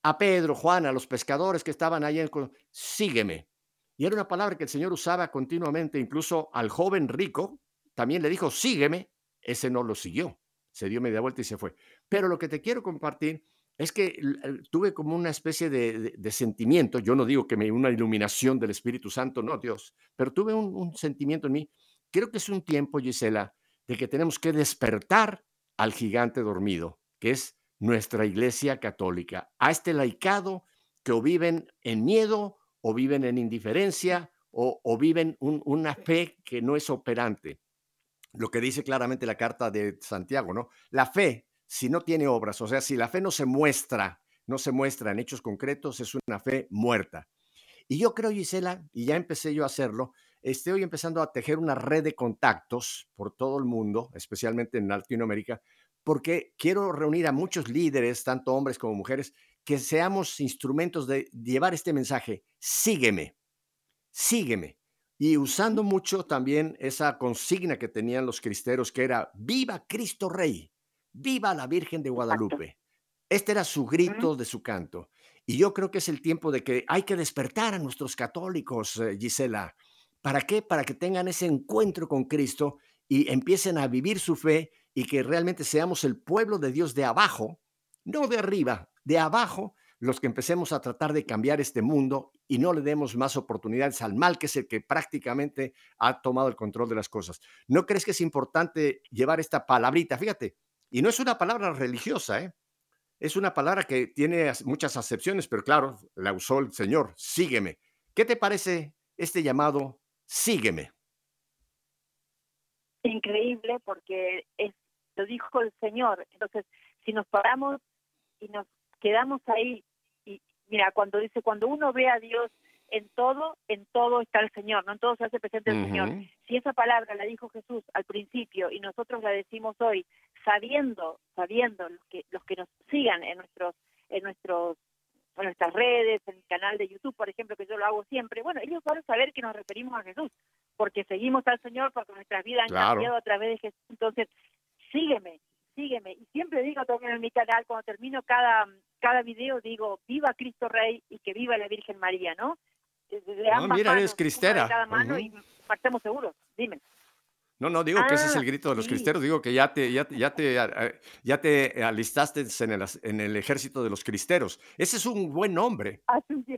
Speaker 1: A Pedro, Juan, a los pescadores que estaban ahí, sígueme. Y era una palabra que el Señor usaba continuamente, incluso al joven rico, también le dijo, sígueme. Ese no lo siguió, se dio media vuelta y se fue. Pero lo que te quiero compartir es que tuve como una especie de, de, de, sentimiento, yo no digo que me una iluminación del Espíritu Santo, no, Dios, pero tuve un, un sentimiento en mí. Creo que es un tiempo, Gisela, de que tenemos que despertar al gigante dormido, que es nuestra iglesia católica, a este laicado que o viven en miedo, o viven en indiferencia, o, o viven un, una fe que no es operante. Lo que dice claramente la carta de Santiago, ¿no? La fe, si no tiene obras, o sea, si la fe no se muestra, no se muestra en hechos concretos, es una fe muerta. Y yo creo, Gisela, y ya empecé yo a hacerlo, estoy empezando a tejer una red de contactos por todo el mundo, especialmente en Latinoamérica, porque quiero reunir a muchos líderes, tanto hombres como mujeres, que seamos instrumentos de llevar este mensaje, sígueme, sígueme. Y usando mucho también esa consigna que tenían los cristeros, que era, viva Cristo Rey, viva la Virgen de Guadalupe. Este era su grito de su canto. Y yo creo que es el tiempo de que hay que despertar a nuestros católicos, eh, Gisela. ¿Para qué? Para que tengan ese encuentro con Cristo y empiecen a vivir su fe y que realmente seamos el pueblo de Dios de abajo, no de arriba, de abajo, los que empecemos a tratar de cambiar este mundo y no le demos más oportunidades al mal, que es el que prácticamente ha tomado el control de las cosas. ¿No crees que es importante llevar esta palabrita? Fíjate, y no es una palabra religiosa, ¿eh? es una palabra que tiene muchas acepciones, pero claro, la usó el Señor, sígueme. ¿Qué te parece este llamado, sígueme?
Speaker 4: Increíble porque es, lo dijo el Señor. Entonces, si nos paramos y nos quedamos ahí, y mira, cuando dice, cuando uno ve a Dios en todo, en todo está el Señor, no en todo se hace presente el uh -huh. Señor. Si esa palabra la dijo Jesús al principio y nosotros la decimos hoy, sabiendo, sabiendo los que los que nos sigan en nuestros en nuestros en nuestras redes, en el canal de YouTube, por ejemplo, que yo lo hago siempre, bueno, ellos van a saber que nos referimos a Jesús, porque seguimos al Señor, porque nuestras vidas han claro. cambiado a través de Jesús. Entonces, sígueme, sígueme. Y siempre digo también en mi canal, cuando termino cada, cada video, digo, viva Cristo Rey y que viva la Virgen María, ¿no?
Speaker 1: De, de no, mira, manos, eres cristera.
Speaker 4: cada mano uh -huh. y partemos seguros. Dime.
Speaker 1: No, no, digo ah, que ese es el grito de los sí. cristeros, digo que ya te, ya, ya, te, ya te alistaste en el, en el ejército de los cristeros. Ese es un buen nombre.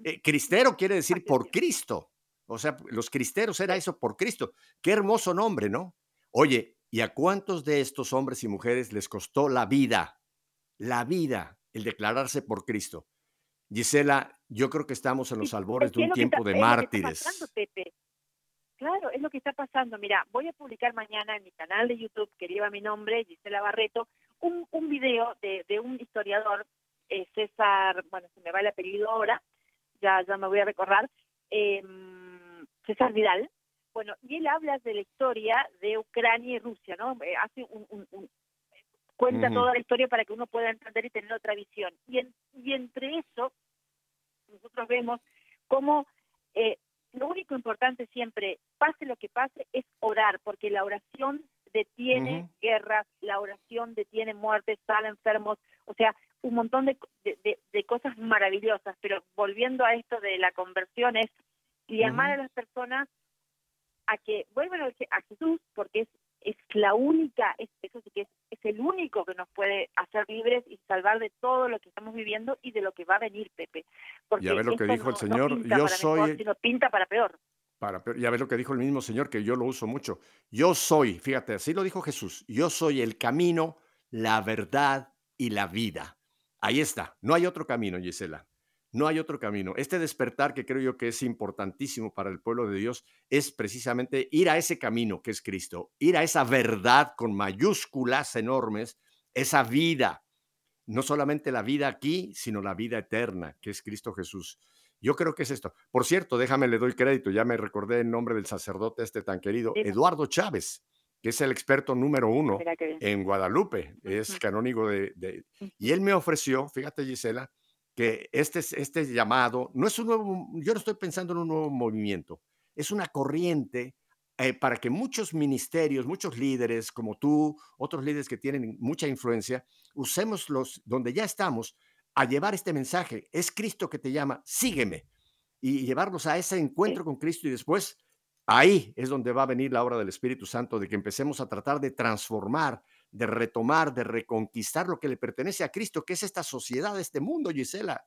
Speaker 1: Eh, cristero quiere decir por Cristo. O sea, los cristeros era eso por Cristo. Qué hermoso nombre, ¿no? Oye, ¿y a cuántos de estos hombres y mujeres les costó la vida? La vida, el declararse por Cristo. Gisela, yo creo que estamos en los albores de un tiempo de mártires.
Speaker 4: Claro, es lo que está pasando. Mira, voy a publicar mañana en mi canal de YouTube, que lleva mi nombre, Gisela Barreto, un, un video de, de un historiador, eh, César, bueno, se me va el apellido ahora, ya, ya me voy a recordar, eh, César Vidal. Bueno, y él habla de la historia de Ucrania y Rusia, ¿no? Eh, hace un, un, un cuenta uh -huh. toda la historia para que uno pueda entender y tener otra visión. Y, en, y entre eso, nosotros vemos cómo eh, lo único importante siempre, pase lo que pase, es orar, porque la oración detiene uh -huh. guerras, la oración detiene muertes, sale enfermos, o sea, un montón de, de, de, cosas maravillosas. Pero volviendo a esto de la conversión, es llamar uh -huh. a las personas a que vuelvan a Jesús, porque es, es la única, es, eso sí que es, es el único que nos puede hacer libres y salvar de todo lo que estamos viviendo y de lo que va a venir, Pepe.
Speaker 1: Porque ya ves lo que dijo no, el Señor, no yo soy...
Speaker 4: Mejor, sino pinta para peor.
Speaker 1: Para peor. Ya ves lo que dijo el mismo Señor, que yo lo uso mucho. Yo soy, fíjate, así lo dijo Jesús, yo soy el camino, la verdad y la vida. Ahí está, no hay otro camino, Gisela. No hay otro camino. Este despertar que creo yo que es importantísimo para el pueblo de Dios es precisamente ir a ese camino que es Cristo, ir a esa verdad con mayúsculas enormes, esa vida, no solamente la vida aquí, sino la vida eterna que es Cristo Jesús. Yo creo que es esto. Por cierto, déjame, le doy crédito, ya me recordé el nombre del sacerdote este tan querido. Eduardo Chávez, que es el experto número uno en Guadalupe, es canónigo de. Y él me ofreció, fíjate Gisela, que este, es- este llamado, no es un nuevo, yo no estoy pensando en un nuevo movimiento, es una corriente eh, para que muchos ministerios, muchos líderes como tú, otros líderes que tienen mucha influencia, usemos los, donde ya estamos, a llevar este mensaje. Es Cristo que te llama, sígueme. Y llevarlos a ese encuentro con Cristo y después ahí es donde va a venir la obra del Espíritu Santo, de que empecemos a tratar de transformar, de retomar, de reconquistar lo que le pertenece a Cristo, que es esta sociedad, este mundo, Gisela,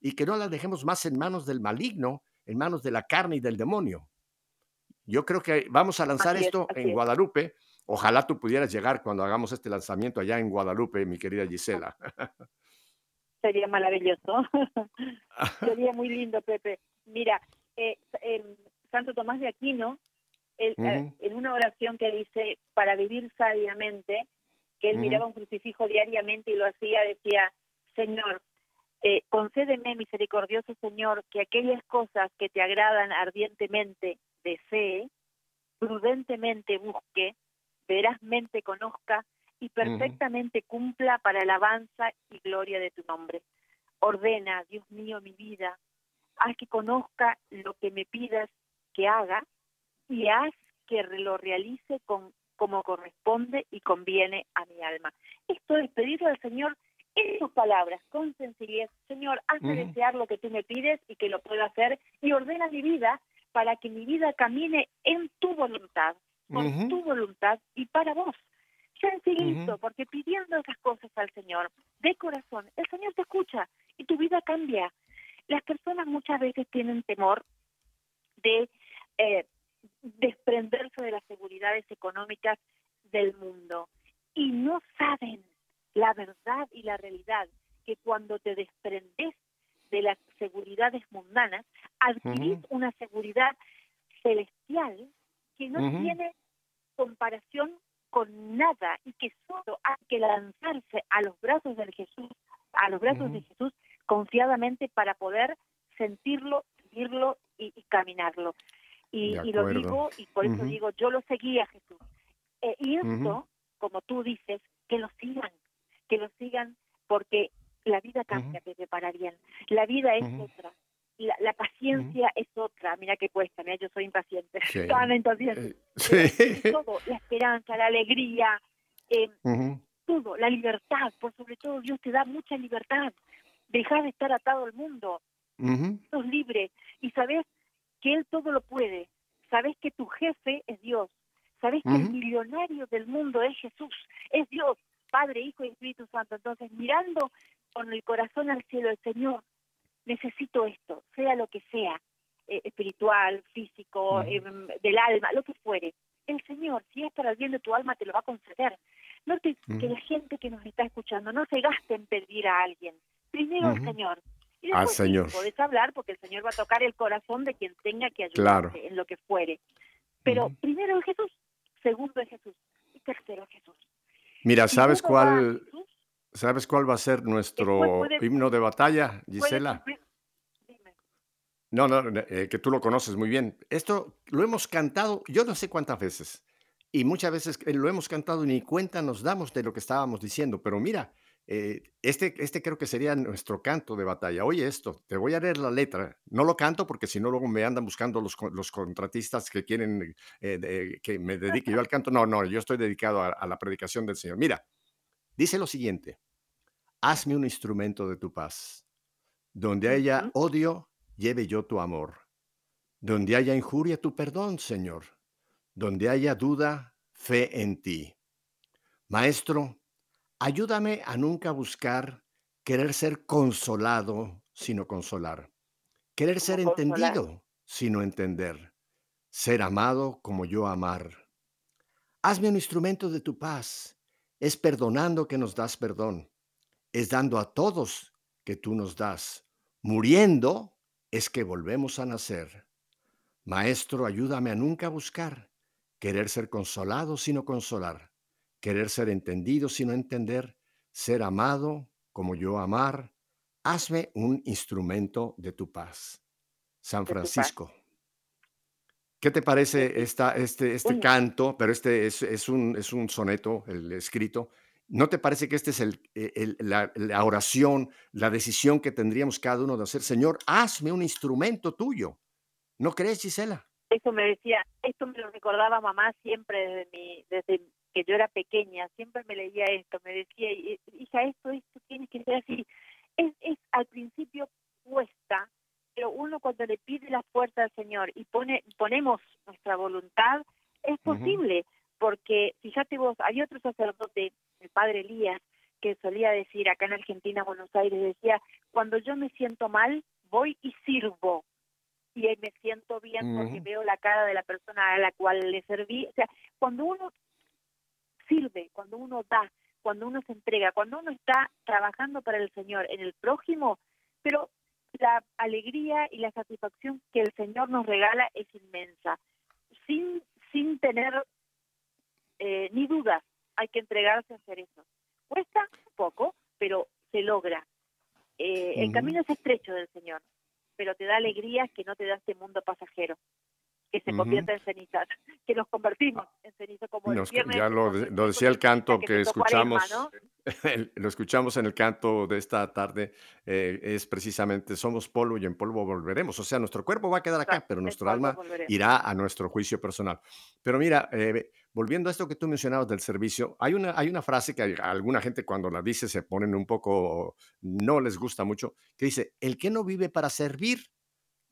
Speaker 1: y que no la dejemos más en manos del maligno, en manos de la carne y del demonio. Yo creo que vamos a lanzar
Speaker 4: es,
Speaker 1: esto en
Speaker 4: es.
Speaker 1: Guadalupe. Ojalá tú pudieras llegar cuando hagamos este lanzamiento allá en Guadalupe, mi querida Gisela. <laughs>
Speaker 4: Sería maravilloso. <laughs> Sería muy lindo, Pepe. Mira, eh, em, Santo Tomás de Aquino, eh, en una oración que dice, para vivir sabiamente, que él miraba un crucifijo diariamente y lo hacía, decía, Señor, eh, concédeme, misericordioso Señor, que aquellas cosas que te agradan ardientemente desee, prudentemente busque, verazmente conozca y perfectamente cumpla para alabanza y gloria de tu nombre. Ordena, Dios mío, mi vida, haz que conozca lo que me pidas que haga y haz que lo realice con, como corresponde y conviene a mi alma. Esto es pedirle al Señor en sus palabras, con sencillez, Señor, hazme
Speaker 1: Ujú.
Speaker 4: desear lo que tú me pides y que lo pueda hacer y ordena mi vida para que mi vida camine en tu voluntad, con tu voluntad y para vos. Sencillito,
Speaker 1: Ujú.
Speaker 4: porque pidiendo esas cosas al Señor de corazón, el Señor te escucha y tu vida cambia. Las personas muchas veces tienen temor de eh, desprenderse de las seguridades económicas del mundo y no saben la verdad y la realidad que cuando te desprendes de las seguridades mundanas, adquirís una seguridad celestial que no tiene comparación con nada y que solo hay que lanzarse a los brazos de Jesús, a los brazos de. Jesús confiadamente para poder sentirlo, vivirlo y, y caminarlo. Y, y lo digo, y por eso
Speaker 1: Ujú.
Speaker 4: digo, yo lo seguí a Jesús. Eh, y esto,
Speaker 1: Ujú.
Speaker 4: como tú dices, que lo sigan, que lo sigan porque la vida cambia, Pepe, para bien. La vida es otra. La, la paciencia es otra. Mira qué cuesta, mira, yo soy impaciente.
Speaker 1: Sí. <laughs>
Speaker 4: Tan impaciente.
Speaker 1: Eh, sí.
Speaker 4: todo, la esperanza, la alegría, eh,
Speaker 1: Ujú.
Speaker 4: todo, la libertad, por sobre todo Dios te da mucha libertad. Dejar de estar atado al mundo,
Speaker 1: Ujú.
Speaker 4: sos libre y sabes que Él todo lo puede. Sabes que tu jefe es Dios. Sabes que el millonario del mundo es Jesús, es Dios, Padre, Hijo y Espíritu Santo. Entonces, mirando con el corazón al cielo, el Señor, necesito esto, sea lo que sea, eh, espiritual, físico, eh, del alma, lo que fuere. El Señor, si es para el bien de tu alma, te lo va a conceder. No te, que la gente que nos está escuchando no se gaste en pedir a alguien. Primero
Speaker 1: Ujú.
Speaker 4: Señor. Y
Speaker 1: Al
Speaker 4: después sí,
Speaker 1: Señor.
Speaker 4: podés hablar porque el Señor va a tocar el corazón de quien tenga que
Speaker 1: Claro.
Speaker 4: ayudarte en lo que fuere. Pero
Speaker 1: Ujú.
Speaker 4: primero es Jesús, segundo es Jesús y tercero es Jesús.
Speaker 1: Mira, ¿sabes cuál,
Speaker 4: Jesús,
Speaker 1: sabes cuál va a ser nuestro
Speaker 4: puede-
Speaker 1: himno de batalla, Gisela?
Speaker 4: Dime.
Speaker 1: No, no, no, eh, que tú lo conoces muy bien. Esto lo hemos cantado, yo no sé cuántas veces, y muchas veces lo hemos cantado y ni cuenta nos damos de lo que estábamos diciendo, pero mira, eh, este, este creo que sería nuestro canto de batalla. Oye esto, te voy a leer la letra. No lo canto porque si no luego me andan buscando los, los contratistas que quieren eh, de- que me dedique yo al canto. No, no, yo estoy dedicado a, a la predicación del Señor. Mira, dice lo siguiente, hazme un instrumento de tu paz. Donde haya odio, lleve yo tu amor. Donde haya injuria, tu perdón, Señor. Donde haya duda, fe en ti. Maestro, ayúdame a nunca buscar querer ser consolado, sino consolar. Querer ser
Speaker 4: consolar.
Speaker 1: entendido, sino entender. Ser amado como yo amar. Hazme un instrumento de tu paz. Es perdonando que nos das perdón. Es dando a todos que tú nos das. Muriendo es que volvemos a nacer. Maestro, ayúdame a nunca buscar querer ser consolado sino consolar, querer ser entendido sino entender, ser amado como yo amar. Hazme un instrumento de tu paz. San Francisco. ¿Qué te parece esta, este, este canto? Pero este es, es, un, es un soneto, el escrito. ¿No te parece que esta es el, el, la, la, oración, la decisión que tendríamos cada uno de hacer? Señor, hazme un instrumento tuyo. ¿No crees, Gisela?
Speaker 4: Eso me decía, esto me lo recordaba mamá siempre desde, mi, desde que yo era pequeña, siempre me leía esto, me decía, hija, esto, esto tiene que ser así. Es, es al principio cuesta, pero uno cuando le pide la fuerza al Señor y pone, ponemos nuestra voluntad, es posible, uh -huh. porque fíjate vos, hay otro sacerdote, el padre Elías, que solía decir acá en Argentina, Buenos Aires, decía, cuando yo me siento mal, voy y sirvo. Y me siento bien uh -huh. porque veo la cara de la persona a la cual le serví. O sea, cuando uno sirve, cuando uno da, cuando uno se entrega, cuando uno está trabajando para el Señor en el prójimo, pero la alegría y la satisfacción que el Señor nos regala es inmensa. Sin, sin tener eh, ni dudas, hay que entregarse a hacer eso. Cuesta un poco, pero se logra. Eh. El camino es estrecho del Señor, pero te da alegrías que no te da este mundo pasajero que se convierta uh -huh. en cenizas, que nos convertimos en cenizas como
Speaker 1: nos,
Speaker 4: el viernes,
Speaker 1: Ya lo, lo decía el canto que, que escuchamos, 40, ¿no? <laughs> el, lo escuchamos en el canto de esta tarde, eh, es precisamente somos polvo y en polvo volveremos. O sea, nuestro cuerpo va a quedar acá, pero nuestro alma volveremos. irá a nuestro juicio personal. Pero mira, eh, volviendo a esto que tú mencionabas del servicio, hay una, hay una frase que a alguna gente cuando la dice se ponen un poco, no les gusta mucho, que dice, el que no vive para servir,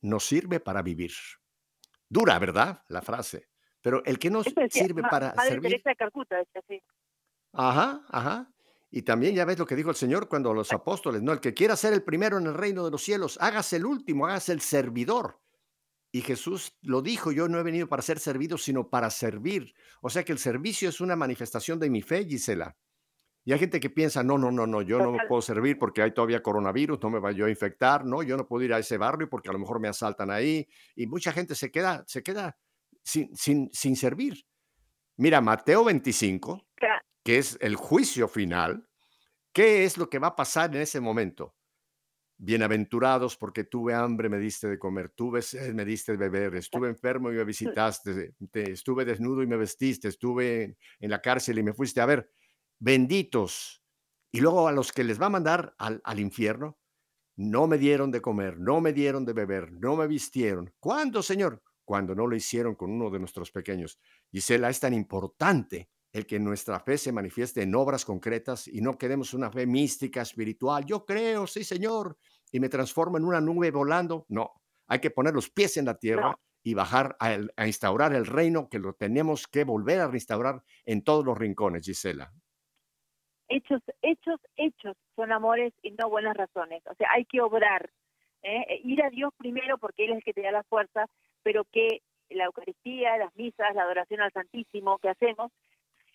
Speaker 1: no sirve para vivir. Dura, ¿verdad? La frase. Pero el que no
Speaker 4: decía,
Speaker 1: sirve para
Speaker 4: Madre
Speaker 1: servir.
Speaker 4: Teresa de Calcuta decía así.
Speaker 1: Ajá, ajá. Y también ya ves lo que dijo el Señor cuando los apóstoles, ¿no? El que quiera ser el primero en el reino de los cielos, hágase el último, hágase el servidor. Y Jesús lo dijo, yo no he venido para ser servido, sino para servir. O sea que el servicio es una manifestación de mi fe, Gisela. Y hay gente que piensa, no, no, no, no, yo no me puedo servir porque hay todavía coronavirus, no me vaya yo a infectar, no, yo no puedo ir a ese barrio porque a lo mejor me asaltan ahí. Y mucha gente se queda, se queda sin, sin, sin servir. Mira, Mateo 25, que es el juicio final, ¿qué es lo que va a pasar en ese momento? Bienaventurados porque tuve hambre, me diste de comer, tuve sed, me diste de beber, estuve enfermo y me visitaste, te, estuve desnudo y me vestiste, estuve en la cárcel y me fuiste a ver benditos. Y luego a los que les va a mandar al, al, infierno, no me dieron de comer, no me dieron de beber, no me vistieron. ¿Cuándo, Señor? Cuando no lo hicieron con uno de nuestros pequeños. Gisela, es tan importante el que nuestra fe se manifieste en obras concretas y no queremos una fe mística, espiritual. Yo creo, sí, Señor, y me transformo en una nube volando. No, hay que poner los pies en la tierra. No y bajar a, el, a, instaurar el reino que lo tenemos que volver a restaurar en todos los rincones, Gisela
Speaker 4: hechos, hechos, hechos son amores y no buenas razones. O sea, hay que obrar, ¿eh? ir a Dios primero porque Él es el que te da la fuerza, pero que la Eucaristía, las misas, la adoración al Santísimo que hacemos,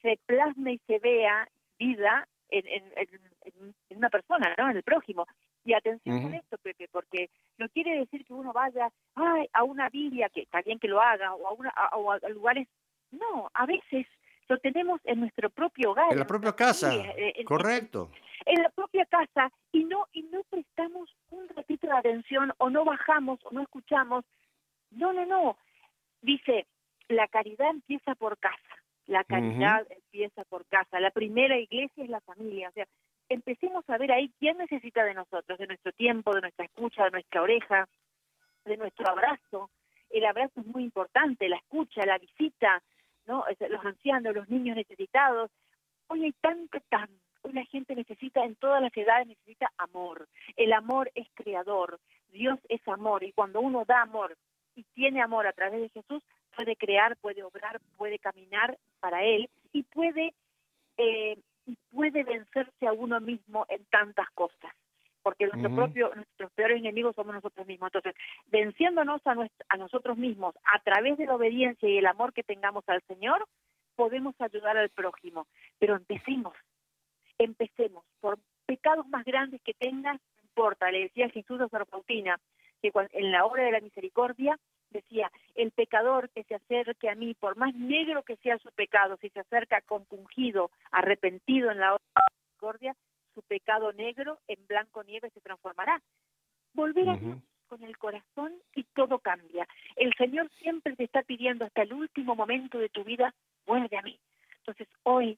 Speaker 4: se plasme y se vea vida en, en, en, en una persona, ¿no? En el prójimo. Y atención uh -huh. con esto, Pepe, porque no quiere decir que uno vaya ay, a una Biblia, que está bien que lo haga, o a, una, a lugares... No, a veces lo tenemos en nuestro propio hogar.
Speaker 1: En la propia casa, en, correcto.
Speaker 4: En, en, la propia casa y no y no prestamos un ratito de atención o no bajamos o no escuchamos. No, no, no. Dice, la caridad empieza por casa. La caridad uh -huh. empieza por casa. La primera iglesia es la familia. O sea, empecemos a ver ahí quién necesita de nosotros, de nuestro tiempo, de nuestra escucha, de nuestra oreja, de nuestro abrazo. El abrazo es muy importante, la escucha, la visita, ¿no? Los ancianos, los niños necesitados. Hoy hay tanto, tanto. Hoy la gente necesita, en todas las edades, necesita amor. El amor es creador. Dios es amor. Y cuando uno da amor y tiene amor a través de Jesús, puede crear, puede obrar, puede caminar para Él y puede, eh, puede vencerse a uno mismo en tantas cosas porque nuestro uh -huh. propio, nuestros peores enemigos somos nosotros mismos. Entonces, venciéndonos a, nuestro, a nosotros mismos a través de la obediencia y el amor que tengamos al Señor, podemos ayudar al prójimo. Pero empecemos, empecemos. Por pecados más grandes que tengas, no importa. Le decía Jesús a Sor Pautina, que en la obra de la misericordia decía, el pecador que se acerque a mí, por más negro que sea su pecado, si se acerca compungido, arrepentido en la obra de la misericordia, su pecado negro en blanco nieve se transformará. Volver a uh -huh. con el corazón y todo cambia. El Señor siempre te está pidiendo hasta el último momento de tu vida, vuelve a mí. Entonces hoy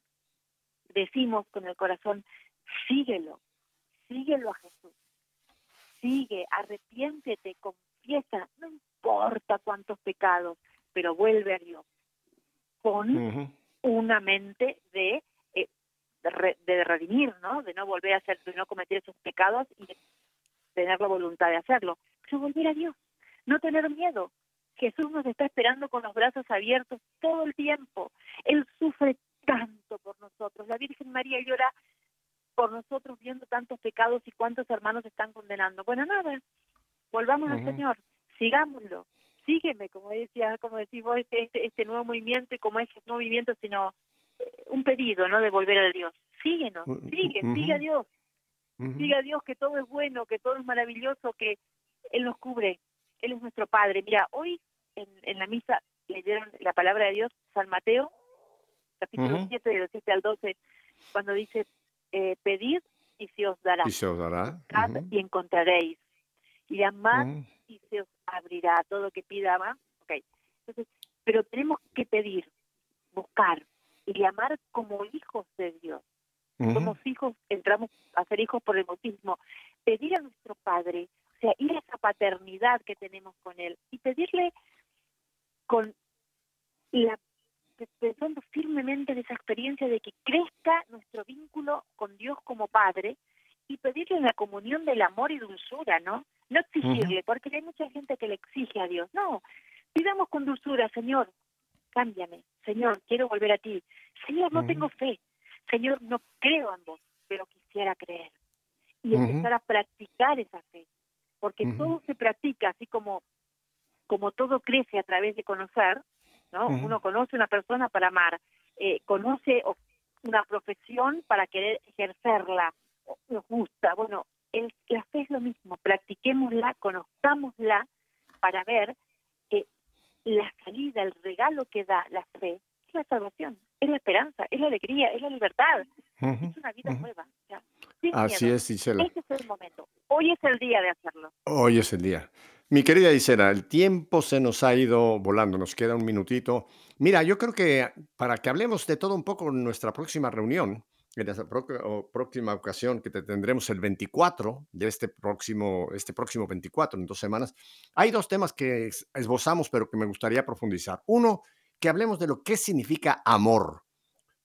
Speaker 4: decimos con el corazón, síguelo, síguelo a Jesús, sigue, arrepiéntete, confiesa, no importa cuántos pecados, pero vuelve a Dios con una mente de, eh, de, redimir, ¿no? De no volver a hacer, de no cometer esos pecados y tener la voluntad de hacerlo, pero volver a Dios, no tener miedo. Jesús nos está esperando con los brazos abiertos todo el tiempo. Él sufre tanto por nosotros. La Virgen María llora por nosotros viendo tantos pecados y cuántos hermanos están condenando. Bueno, nada, volvamos al Señor, sigámoslo, sígueme, como decía, como decís vos, este, este, este nuevo movimiento y como es no movimiento, sino un pedido, ¿no? De volver a Dios. Síguenos, sigue, sigue a Dios. Sigue a Dios que todo es bueno, que todo es maravilloso, que Él nos cubre, Él es nuestro Padre. Mira, hoy en, en la misa leyeron la palabra de Dios, San Mateo, capítulo 7, del 7 al 12, cuando dice, eh, pedid y se os dará.
Speaker 1: Y se os dará.
Speaker 4: y encontraréis. Y llamad y se os abrirá todo lo que pida más. Okay. Entonces, pero tenemos que pedir, buscar y llamar como hijos de Dios. Somos hijos, entramos a ser hijos por el bautismo. Pedir a nuestro Padre, o sea, ir a esa paternidad que tenemos con Él y pedirle con la pensando firmemente en esa experiencia de que crezca nuestro vínculo con Dios como Padre y pedirle la comunión del amor y dulzura, ¿no? No exigirle, porque hay mucha gente que le exige a Dios. No, pidamos con dulzura, Señor, cámbiame. Señor, quiero volver a ti. Señor, no tengo fe. Señor, no creo en vos, pero quisiera creer. Y empezar a practicar esa fe. Porque todo se practica, así como, como todo crece a través de conocer, ¿no? Uno conoce una persona para amar, eh, conoce una profesión para querer ejercerla, nos gusta. Bueno, el, la fe es lo mismo, practiquémosla, conozcámosla para ver la salida, el regalo que da la fe es la salvación, es la esperanza, es la alegría, es la libertad, es una vida nueva.
Speaker 1: Así es, Isela.
Speaker 4: Este es el momento. Hoy es el día de hacerlo.
Speaker 1: Hoy es el día. Mi querida Isela, el tiempo se nos ha ido volando, nos queda un minutito. Mira, yo creo que para que hablemos de todo un poco en nuestra próxima reunión, en la próxima ocasión que te tendremos el 24 de este próximo, este próximo 24, en dos semanas, hay dos temas que esbozamos, pero que me gustaría profundizar. Uno, que hablemos de lo que significa amor.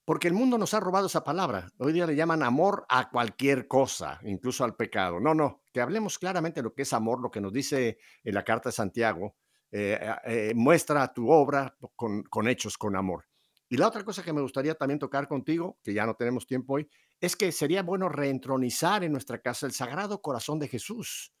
Speaker 1: Porque el mundo nos ha robado esa palabra. Hoy día le llaman amor a cualquier cosa, incluso al pecado. No, no, que hablemos claramente de lo que es amor, lo que nos dice en la carta de Santiago. Eh, eh, muestra tu obra con hechos, con amor. Y la otra cosa que me gustaría también tocar contigo, que ya no tenemos tiempo hoy, es que sería bueno reentronizar en nuestra casa el Sagrado Corazón de Jesús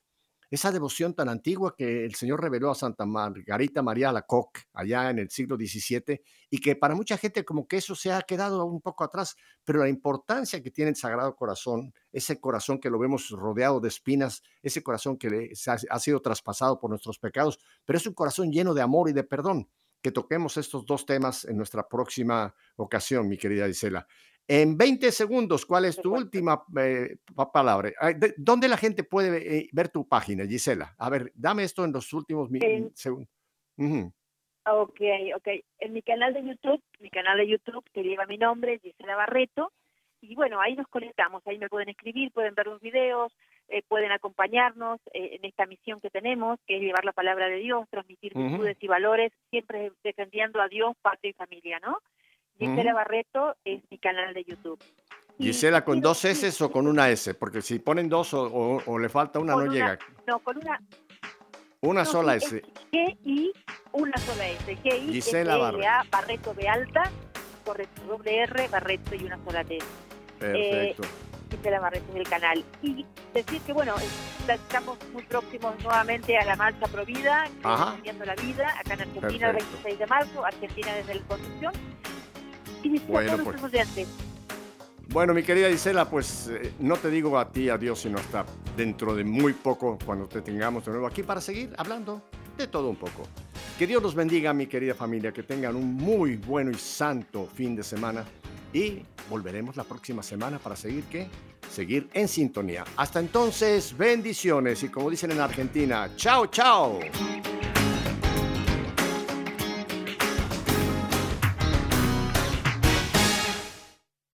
Speaker 1: esa devoción tan antigua que el Señor reveló a Santa Margarita María Alacoque allá en el siglo XVII y que para mucha gente como que eso se ha quedado un poco atrás, pero la importancia que tiene el Sagrado Corazón, ese corazón que lo vemos rodeado de espinas, ese corazón que ha sido traspasado por nuestros pecados, pero es un corazón lleno de amor y de perdón. Que toquemos estos dos temas en nuestra próxima ocasión, mi querida Isela. En 20 segundos, ¿cuál es tu última eh, palabra? ¿Dónde la gente puede eh, ver tu página, Gisela? A ver, dame esto en los últimos segundos.
Speaker 4: Ok, ok. En mi canal de YouTube, mi canal de YouTube que lleva mi nombre, Gisela Barreto, y bueno, ahí nos conectamos, ahí me pueden escribir, pueden ver los videos, eh, pueden acompañarnos en esta misión que tenemos, que es llevar la palabra de Dios, transmitir virtudes y valores, siempre defendiendo a Dios, patria y familia, ¿no? Gisela Barreto es mi canal de YouTube.
Speaker 1: Gisela con dos S o con una S, porque si ponen dos o, le falta una no llega.
Speaker 4: No, con una.
Speaker 1: Una sola S.
Speaker 4: G-I, una sola S. G-I,
Speaker 1: Gisela Barreto.
Speaker 4: Barreto de alta, doble R, Barreto y una sola T.
Speaker 1: Perfecto. Eh,
Speaker 4: Gisela Barreto es el canal. Y decir que, bueno, estamos muy próximos nuevamente a la marcha Provida, cambiando la vida, acá en Argentina el 26 de marzo, Argentina desde la Constitución
Speaker 1: bueno, pues. Bueno, mi querida Isela, pues eh, no te digo a ti adiós, sino hasta dentro de muy poco, cuando te tengamos de nuevo aquí para seguir hablando de todo un poco. Que Dios los bendiga, mi querida familia, que tengan un muy bueno y santo fin de semana y volveremos la próxima semana para seguir, ¿qué? seguir en sintonía. Hasta entonces, bendiciones y como dicen en Argentina, chao, chao.